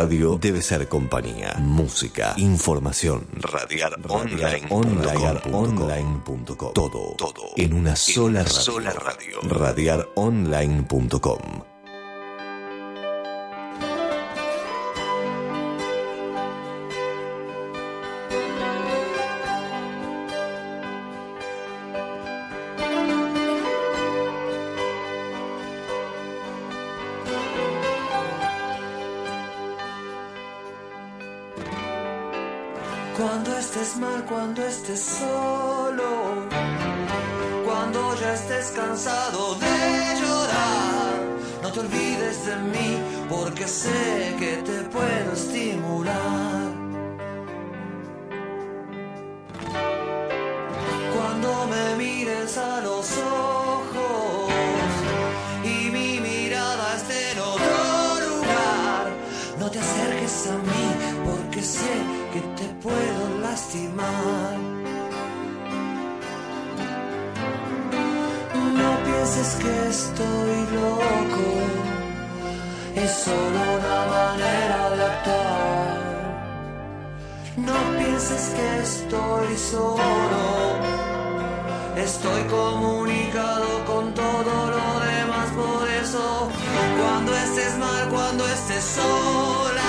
radio debe ser compañía, música, información, radiar online. Todo, todo en una sola radio. sola radio. Radiaronline.com. solo, cuando ya estés cansado de llorar, no te olvides de mí porque sé que te puedo estimular. Cuando me mires a los ojos y mi mirada esté en otro lugar, no te acerques a mí porque sé que te puedo lastimar. Pienses que estoy loco, es solo una manera de actuar. No pienses que estoy solo, estoy comunicado con todo lo demás, por eso cuando estés mal, cuando estés sola,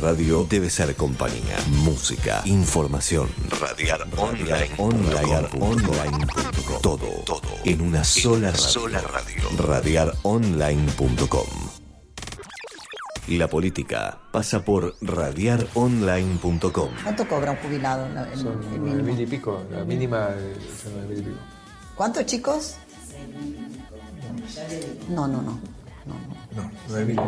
radio debe ser compañía, música, información, radiar online, online, online, todo, todo en una sola, sola radio. Radiaronline.com. La política pasa por radiaronline.com. ¿Cuánto cobra un jubilado? la- el- Son el nueve mínimo? mil y pico, la mínima son mil y pico. ¿Cuántos chicos? No, no, no. No, nueve mil,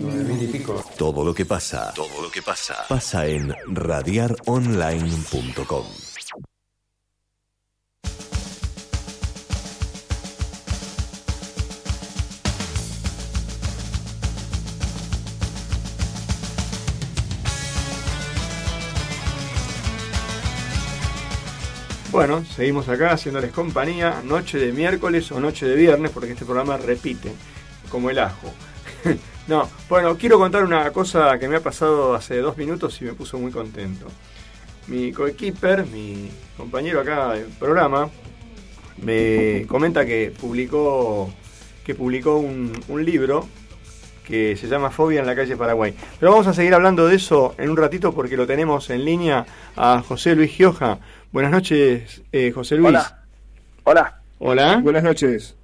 nueve mil y pico. Todo lo que pasa, todo lo que pasa, pasa en radiaronline.com. Bueno, seguimos acá haciéndoles compañía, noche de miércoles o noche de viernes, porque este programa repite, como el ajo. no, bueno, quiero contar una cosa que me ha pasado hace dos minutos y me puso muy contento. Mi coequiper, mi compañero acá del programa, me comenta que publicó, que publicó un, un libro que se llama Fobia en la calle Paraguay. Pero vamos a seguir hablando de eso en un ratito porque lo tenemos en línea a José Luis Gioja. Buenas noches, eh, José Luis. Hola. Hola. Hola. Buenas noches.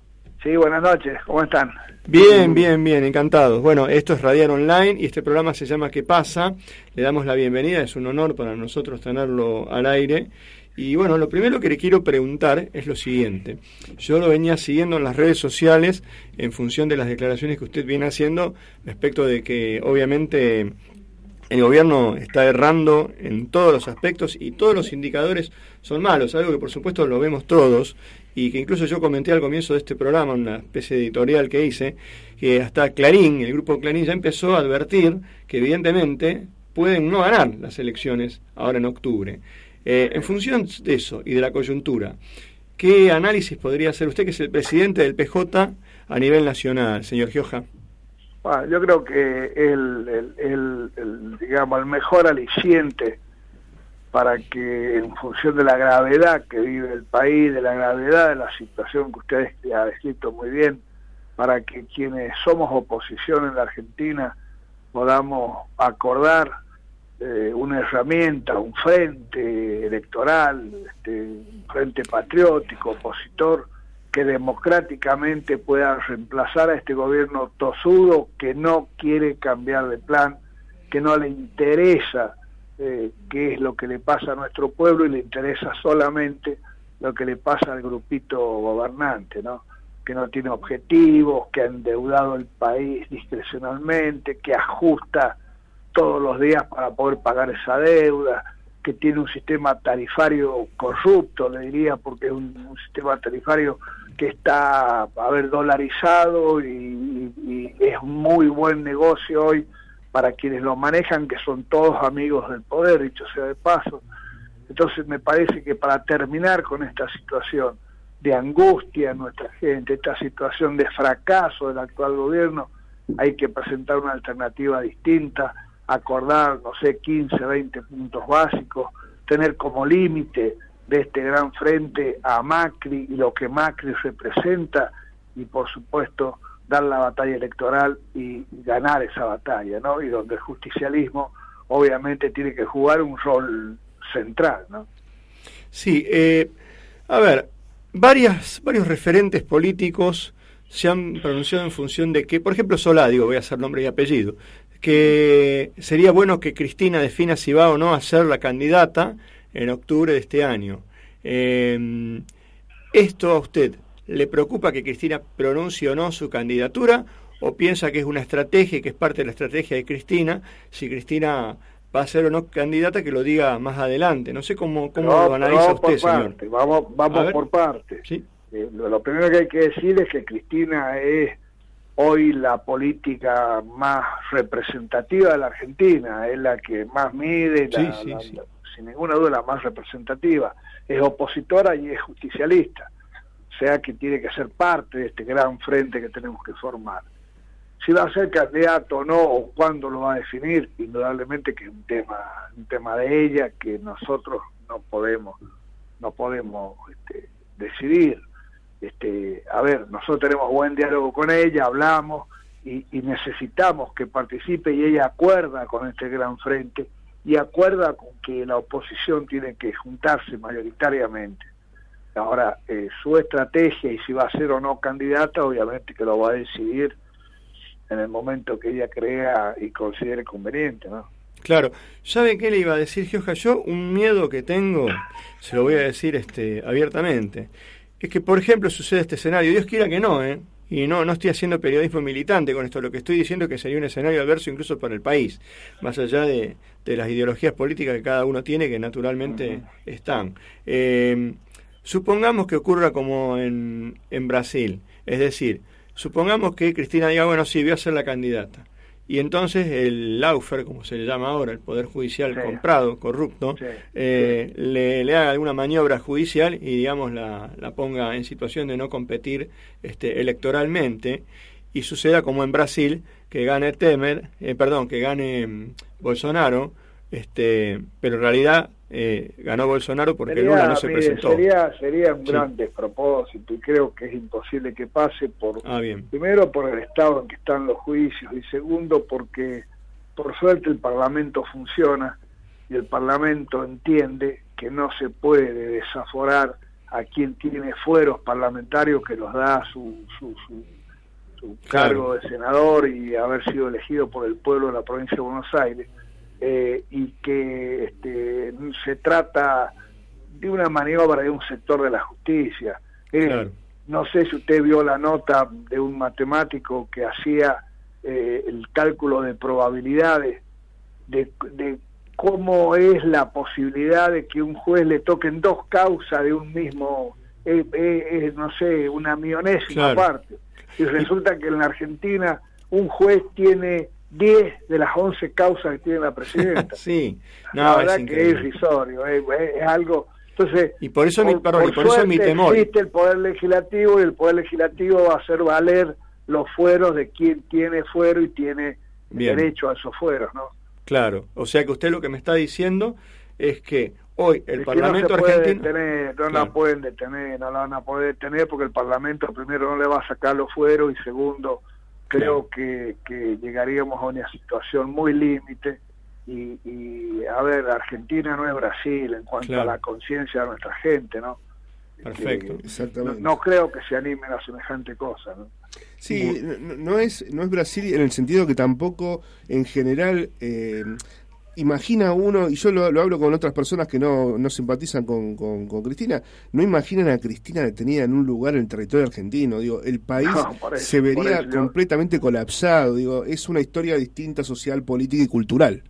Sí, buenas noches. ¿Cómo están? Bien, bien, bien, encantados. Bueno, esto es Radiar Online y este programa se llama ¿Qué pasa? Le damos la bienvenida, es un honor para nosotros tenerlo al aire. Y bueno, lo primero que le quiero preguntar es lo siguiente. Yo lo venía siguiendo en las redes sociales en función de las declaraciones que usted viene haciendo respecto de que obviamente el gobierno está errando en todos los aspectos y todos los indicadores son malos, algo que por supuesto lo vemos todos y que incluso yo comenté al comienzo de este programa, una especie de editorial que hice, que hasta Clarín, el grupo Clarín ya empezó a advertir que evidentemente pueden no ganar las elecciones ahora en octubre. Eh, en función de eso y de la coyuntura, ¿qué análisis podría hacer usted, que es el presidente del PJ a nivel nacional, señor Gioja? Yo creo que el, digamos, el mejor aliciente para que en función de la gravedad que vive el país, de la gravedad de la situación que usted ha descrito muy bien, para que quienes somos oposición en la Argentina podamos acordar eh, una herramienta, un frente electoral, este, un frente patriótico, opositor, que democráticamente pueda reemplazar a este gobierno tosudo que no quiere cambiar de plan, que no le interesa eh, qué es lo que le pasa a nuestro pueblo y le interesa solamente lo que le pasa al grupito gobernante, ¿no? que no tiene objetivos, que ha endeudado el país discrecionalmente, que ajusta todos los días para poder pagar esa deuda, que tiene un sistema tarifario corrupto, le diría, porque es un, sistema tarifario que está, a ver, dolarizado y, es muy buen negocio hoy para quienes lo manejan, que son todos amigos del poder, dicho sea de paso. Entonces me parece que para terminar con esta situación de angustia en nuestra gente, esta situación de fracaso del actual gobierno, hay que presentar una alternativa distinta, acordar, no sé, 15, 20 puntos básicos, tener como límite de este gran frente a Macri y lo que Macri representa y por supuesto dar la batalla electoral y ganar esa batalla, ¿no? Y donde el justicialismo obviamente tiene que jugar un rol central, ¿no? Sí, eh, a ver, varias, varios referentes políticos se han pronunciado en función de que, por ejemplo, Solá, digo, voy a hacer nombre y apellido, que sería bueno que Cristina defina si va o no a ser la candidata en octubre de este año. Eh, ¿Esto a usted le preocupa que Cristina pronuncie o no su candidatura? ¿O piensa que es una estrategia y que es parte de la estrategia de Cristina? Si Cristina va a ser o no candidata, que lo diga más adelante. No sé cómo, cómo No, lo analiza vamos usted, por señor. parte, Vamos, vamos por parte. Sí. Eh, lo, lo primero que hay que decir es que Cristina es hoy la política más representativa de la Argentina, es la que más mide, la- Sí, sí, la- la- sin ninguna duda la más representativa. Es opositora y es justicialista, sea que tiene que ser parte de este gran frente que tenemos que formar. Si va a ser candidato o no, o cuándo lo va a definir, indudablemente que es un tema, un tema de ella que nosotros no podemos, no podemos este, decidir. Este, a ver, nosotros tenemos buen diálogo con ella, hablamos y, y necesitamos que participe y ella acuerda con este gran frente y acuerda con que la oposición tiene que juntarse mayoritariamente. Ahora, eh, su estrategia y si va a ser o no candidata, obviamente que lo va a decidir en el momento que ella crea y considere conveniente, ¿no? Claro, ¿sabe qué le iba a decir, Gioja? Yo un miedo que tengo, se lo voy a decir este, abiertamente, es que, por ejemplo, sucede este escenario, Dios quiera que no, ¿eh? Y no, no estoy haciendo periodismo militante con esto, lo que estoy diciendo es que sería un escenario adverso incluso para el país, más allá de, de las ideologías políticas que cada uno tiene, que naturalmente están. Eh, supongamos que ocurra como en, en Brasil, es decir, supongamos que Cristina diga, bueno, sí, voy a ser la candidata. Y entonces el Laufer, como se le llama ahora, el Poder Judicial Sí. comprado, corrupto, eh, Le, le haga alguna maniobra judicial y, digamos, la, la ponga en situación de no competir este, electoralmente y suceda como en Brasil, que gane Temer, eh, perdón, que gane mm, Bolsonaro, este, pero en realidad eh, ganó Bolsonaro porque Sería, Lula no se mire, presentó. Sería, sería un Sí. gran despropósito y creo que es imposible que pase por Ah, bien. primero por el estado en que están los juicios y segundo porque por suerte el Parlamento funciona y el Parlamento entiende que no se puede desaforar a quien tiene fueros parlamentarios que los da su, su, su, su cargo de senador y haber sido elegido por el pueblo de la provincia de Buenos Aires eh, y que este, se trata de una maniobra de un sector de la justicia. Eh, Claro. No sé si usted vio la nota de un matemático que hacía eh, el cálculo de probabilidades de, de cómo es la posibilidad de que un juez le toquen dos causas de un mismo, eh, eh, eh, no sé, una millonésima Claro. parte. Y resulta que en la Argentina un juez tiene 10 de las 11 causas que tiene la presidenta. sí, no, la es verdad que es irrisorio, es, es- es algo... Entonces, Y por eso mi- perdón, y por eso mi temor. Existe el Poder Legislativo y el Poder Legislativo va a hacer valer los fueros de quien tiene fuero y tiene Bien. derecho a esos fueros, ¿no? Claro, o sea que usted lo que me está diciendo es que hoy el Es Parlamento no argentino... detener, no la Claro. pueden detener, no la van a poder detener porque el Parlamento primero no le va a sacar los fueros y segundo creo que, que llegaríamos a una situación muy límite y, y, a ver, Argentina no es Brasil en cuanto Claro. a la conciencia de nuestra gente, ¿no? Perfecto. Que no, no creo que se animen a semejante cosa, ¿no? Sí, no, no es, no es Brasil en el sentido que tampoco en general eh, imagina uno, y yo lo, lo hablo con otras personas que no, no simpatizan con, con- con Cristina, no imaginan a Cristina detenida en un lugar en el territorio argentino. Digo, el país No, por eso, se vería eso yo- completamente colapsado. Digo, es una historia distinta social, política y cultural.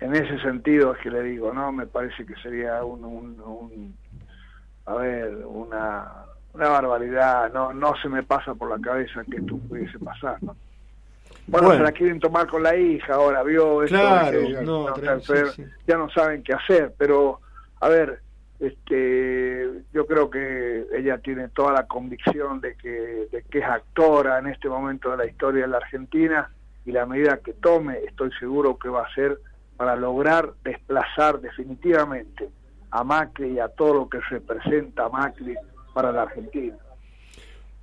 En ese sentido es que le digo, ¿no? Me parece que sería un, un- un- a ver, una, una barbaridad, no, no se me pasa por la cabeza que esto pudiese pasar, ¿no? Bueno, Bueno. se la quieren tomar con la hija ahora, vio esto Claro, no, sí, sí. ya no saben qué hacer, pero a ver, este yo creo que ella tiene toda la convicción de que, de que es actora en este momento de la historia de la Argentina y la medida que tome estoy seguro que va a ser para lograr desplazar definitivamente a Macri y a todo lo que representa Macri para la Argentina.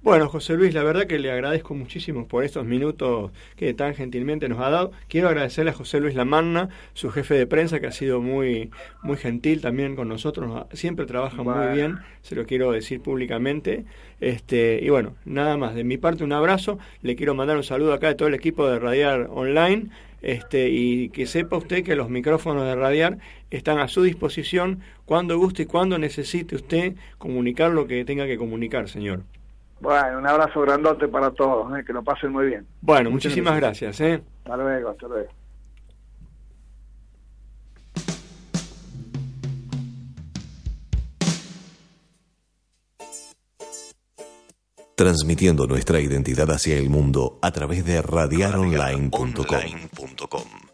Bueno, José Luis, la verdad que le agradezco muchísimo por estos minutos que tan gentilmente nos ha dado. Quiero agradecerle a José Luis Lamanna, su jefe de prensa, que ha sido muy, muy gentil también con nosotros. Nos- Siempre trabaja Bueno. muy bien, se lo quiero decir públicamente. Este, y bueno, nada más. De mi parte, un abrazo. Le quiero mandar un saludo acá de todo el equipo de Radiar Online. Este, y que sepa usted que los micrófonos de Radiar están a su disposición cuando guste y cuando necesite usted comunicar lo que tenga que comunicar, señor. Bueno, un abrazo grandote para todos, ¿eh? que lo pasen muy bien. Bueno, muchísimas gracias. ¿eh? Hasta luego, hasta luego. Transmitiendo nuestra identidad hacia el mundo a través de radiaronline.com.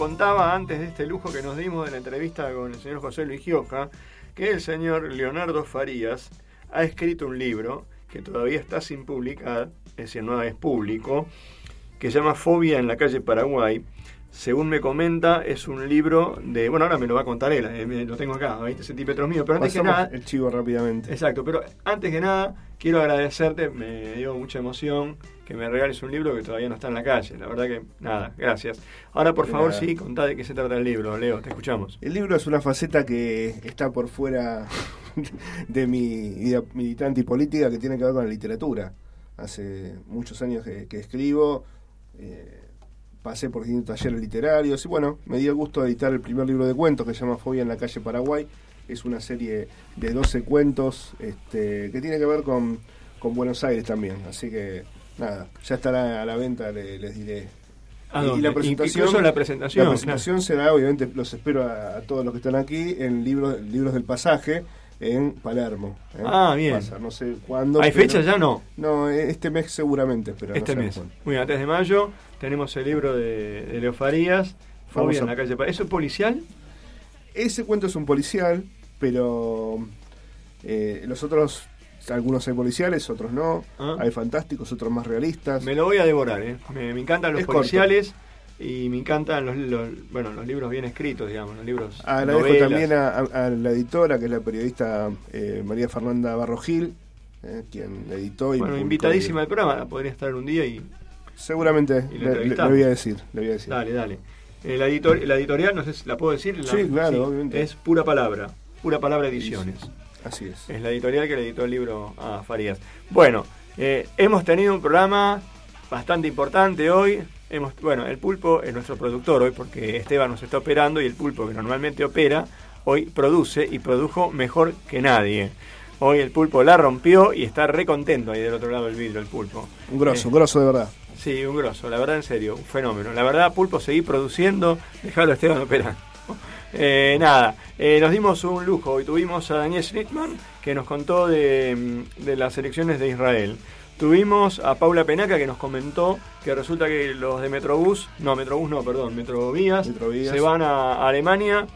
contaba antes de este lujo que nos dimos de la entrevista con el señor José Luis Gioja, que el señor Leonardo Farías ha escrito un libro que todavía está sin publicar, es decir, no es público, que se llama Fobia en la calle Paraguay. Según me comenta, es un libro de. Bueno, ahora me lo va a contar él, eh, lo tengo acá, 20 centímetros mío, pero antes que nada. el chivo rápidamente. Exacto, pero antes que nada, quiero agradecerte, me dio mucha emoción que me regales un libro que todavía no está en la calle. La verdad que, nada, gracias. Ahora, por De favor, nada. sí, contá de qué se trata el libro, Leo, te escuchamos. El libro es una faceta que está por fuera de mi vida militante y política que tiene que ver con la literatura. Hace muchos años que, que escribo, eh, pasé por distintos talleres literarios y bueno, me di el gusto de editar el primer libro de cuentos que se llama Fobia en la calle Paraguay. Es una serie de 12 cuentos este, que tiene que ver con, con Buenos Aires también. Así que nada, ya estará a la venta, le- les diré. ¿A Y- la presentación, la presentación, la presentación será, obviamente, los espero a, a todos los que están aquí en libros, libros del pasaje en Palermo. ¿eh? Ah, bien. Pasa, no sé cuándo. ¿Hay fecha ya? No. No, eh, este mes seguramente, pero este no sé mes. cuándo. Muy bien, antes de mayo tenemos el libro de, de Leo Farías, Fobia en a- la calle. ¿Eso es policial? Ese cuento es un policial, pero eh, los otros, algunos hay policiales, otros no. Hay fantásticos, otros más realistas. Ah. Me lo voy a devorar, ¿eh? Me, me encantan los Es corto. policiales y me encantan los, los- bueno, los libros bien escritos, digamos, los libros Agradezco novelas. Ah, también a, a- a la editora, que es la periodista eh, María Fernanda Barrogil, eh, quien editó y Bueno, invitadísima al programa, podría estar un día y... Seguramente le, voy a decir, le voy a decir. Dale, dale. Eh, la, editor- la editorial, no sé si la puedo decir. La- Sí, claro, obviamente. Es Pura Palabra, Pura Palabra Ediciones. Así es. Es la editorial que le editó el libro a Farías. Bueno, eh, hemos tenido un programa bastante importante hoy. Hemos, bueno, el pulpo es nuestro productor hoy porque Esteban nos está operando y el pulpo que normalmente opera hoy produce y produjo mejor que nadie. Hoy el pulpo la rompió y está re contento ahí del otro lado del vidrio el pulpo. Un grosso, Eh, un grosso de verdad. Sí, un grosso, la verdad en serio, un fenómeno. La verdad, Pulpo, seguí produciendo, dejalo a Esteban operando. Eh, nada, eh, nos dimos un lujo. Hoy tuvimos a Daniel Schnittman, que nos contó de, mm, de las elecciones de Israel. Tuvimos a Paula Penaca, que nos comentó que resulta que los de Metrobús, no, Metrobús no, perdón, Metrovías, Metrovías. se van a, a Alemania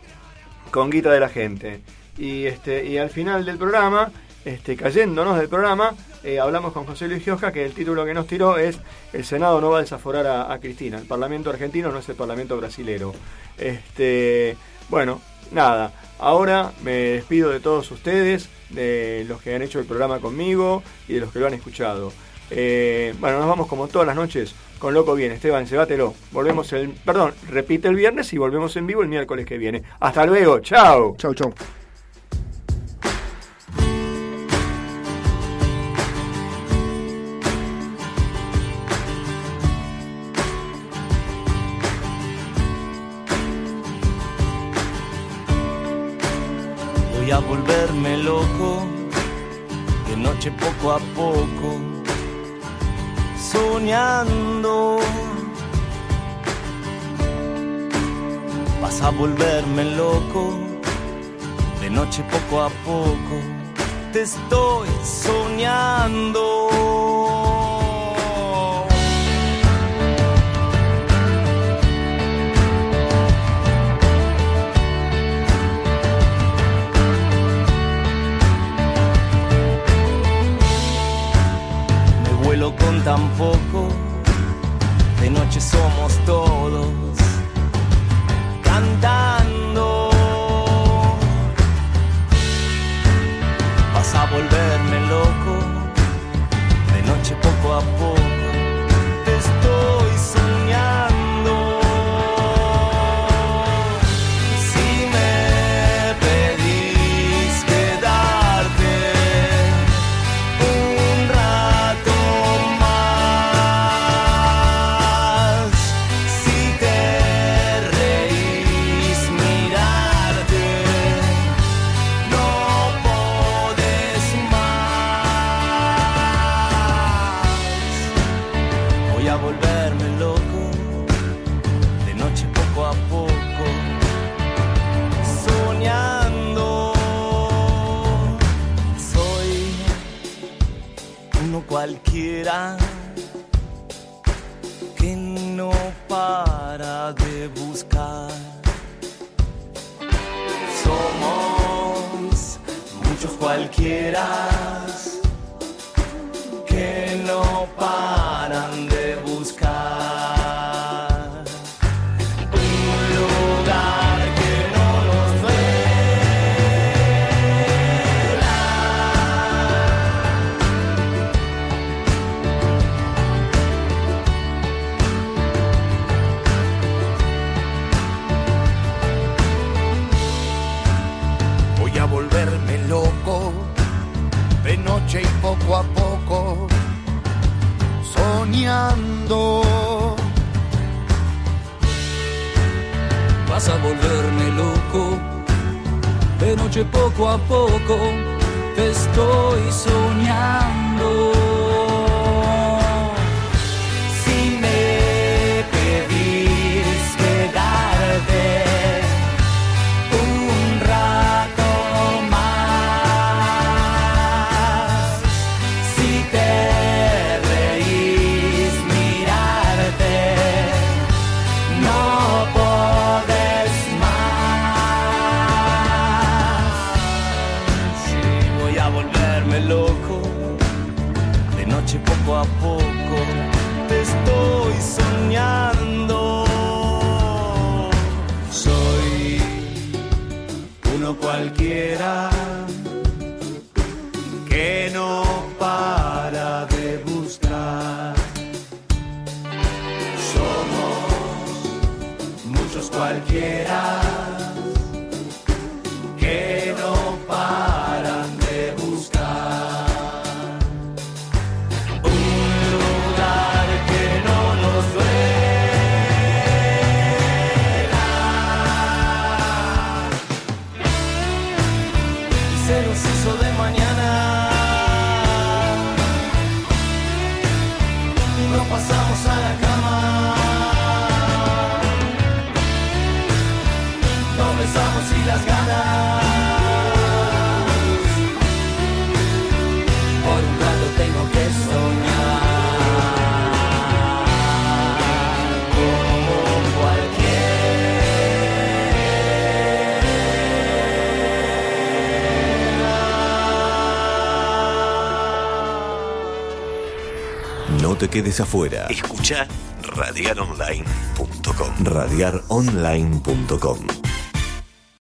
con guita de la gente. Y, este, y al final del programa, este, cayéndonos del programa, eh, hablamos con José Luis Gioja que el título que nos tiró es El Senado no va a desaforar a, Cristina. El Parlamento argentino no es el Parlamento brasilero. Este, bueno, nada. Ahora me despido de todos ustedes, de los que han hecho el programa conmigo y de los que lo han escuchado. Eh, bueno, nos vamos como todas las noches con Loco Bien. Esteban, llévatelo. Volvemos el. Perdón, repite el viernes y volvemos en vivo el miércoles que viene. Hasta luego, chao. Chau, chau. A volverme loco, de noche poco a poco, soñando. Vas a volverme loco, de noche poco a poco, te estoy soñando. Vuelo con tan poco, de noche somos todos cantando. poco a poco te estoy soñando. quedes afuera. Escucha radiaronline.com. Radiaronline.com.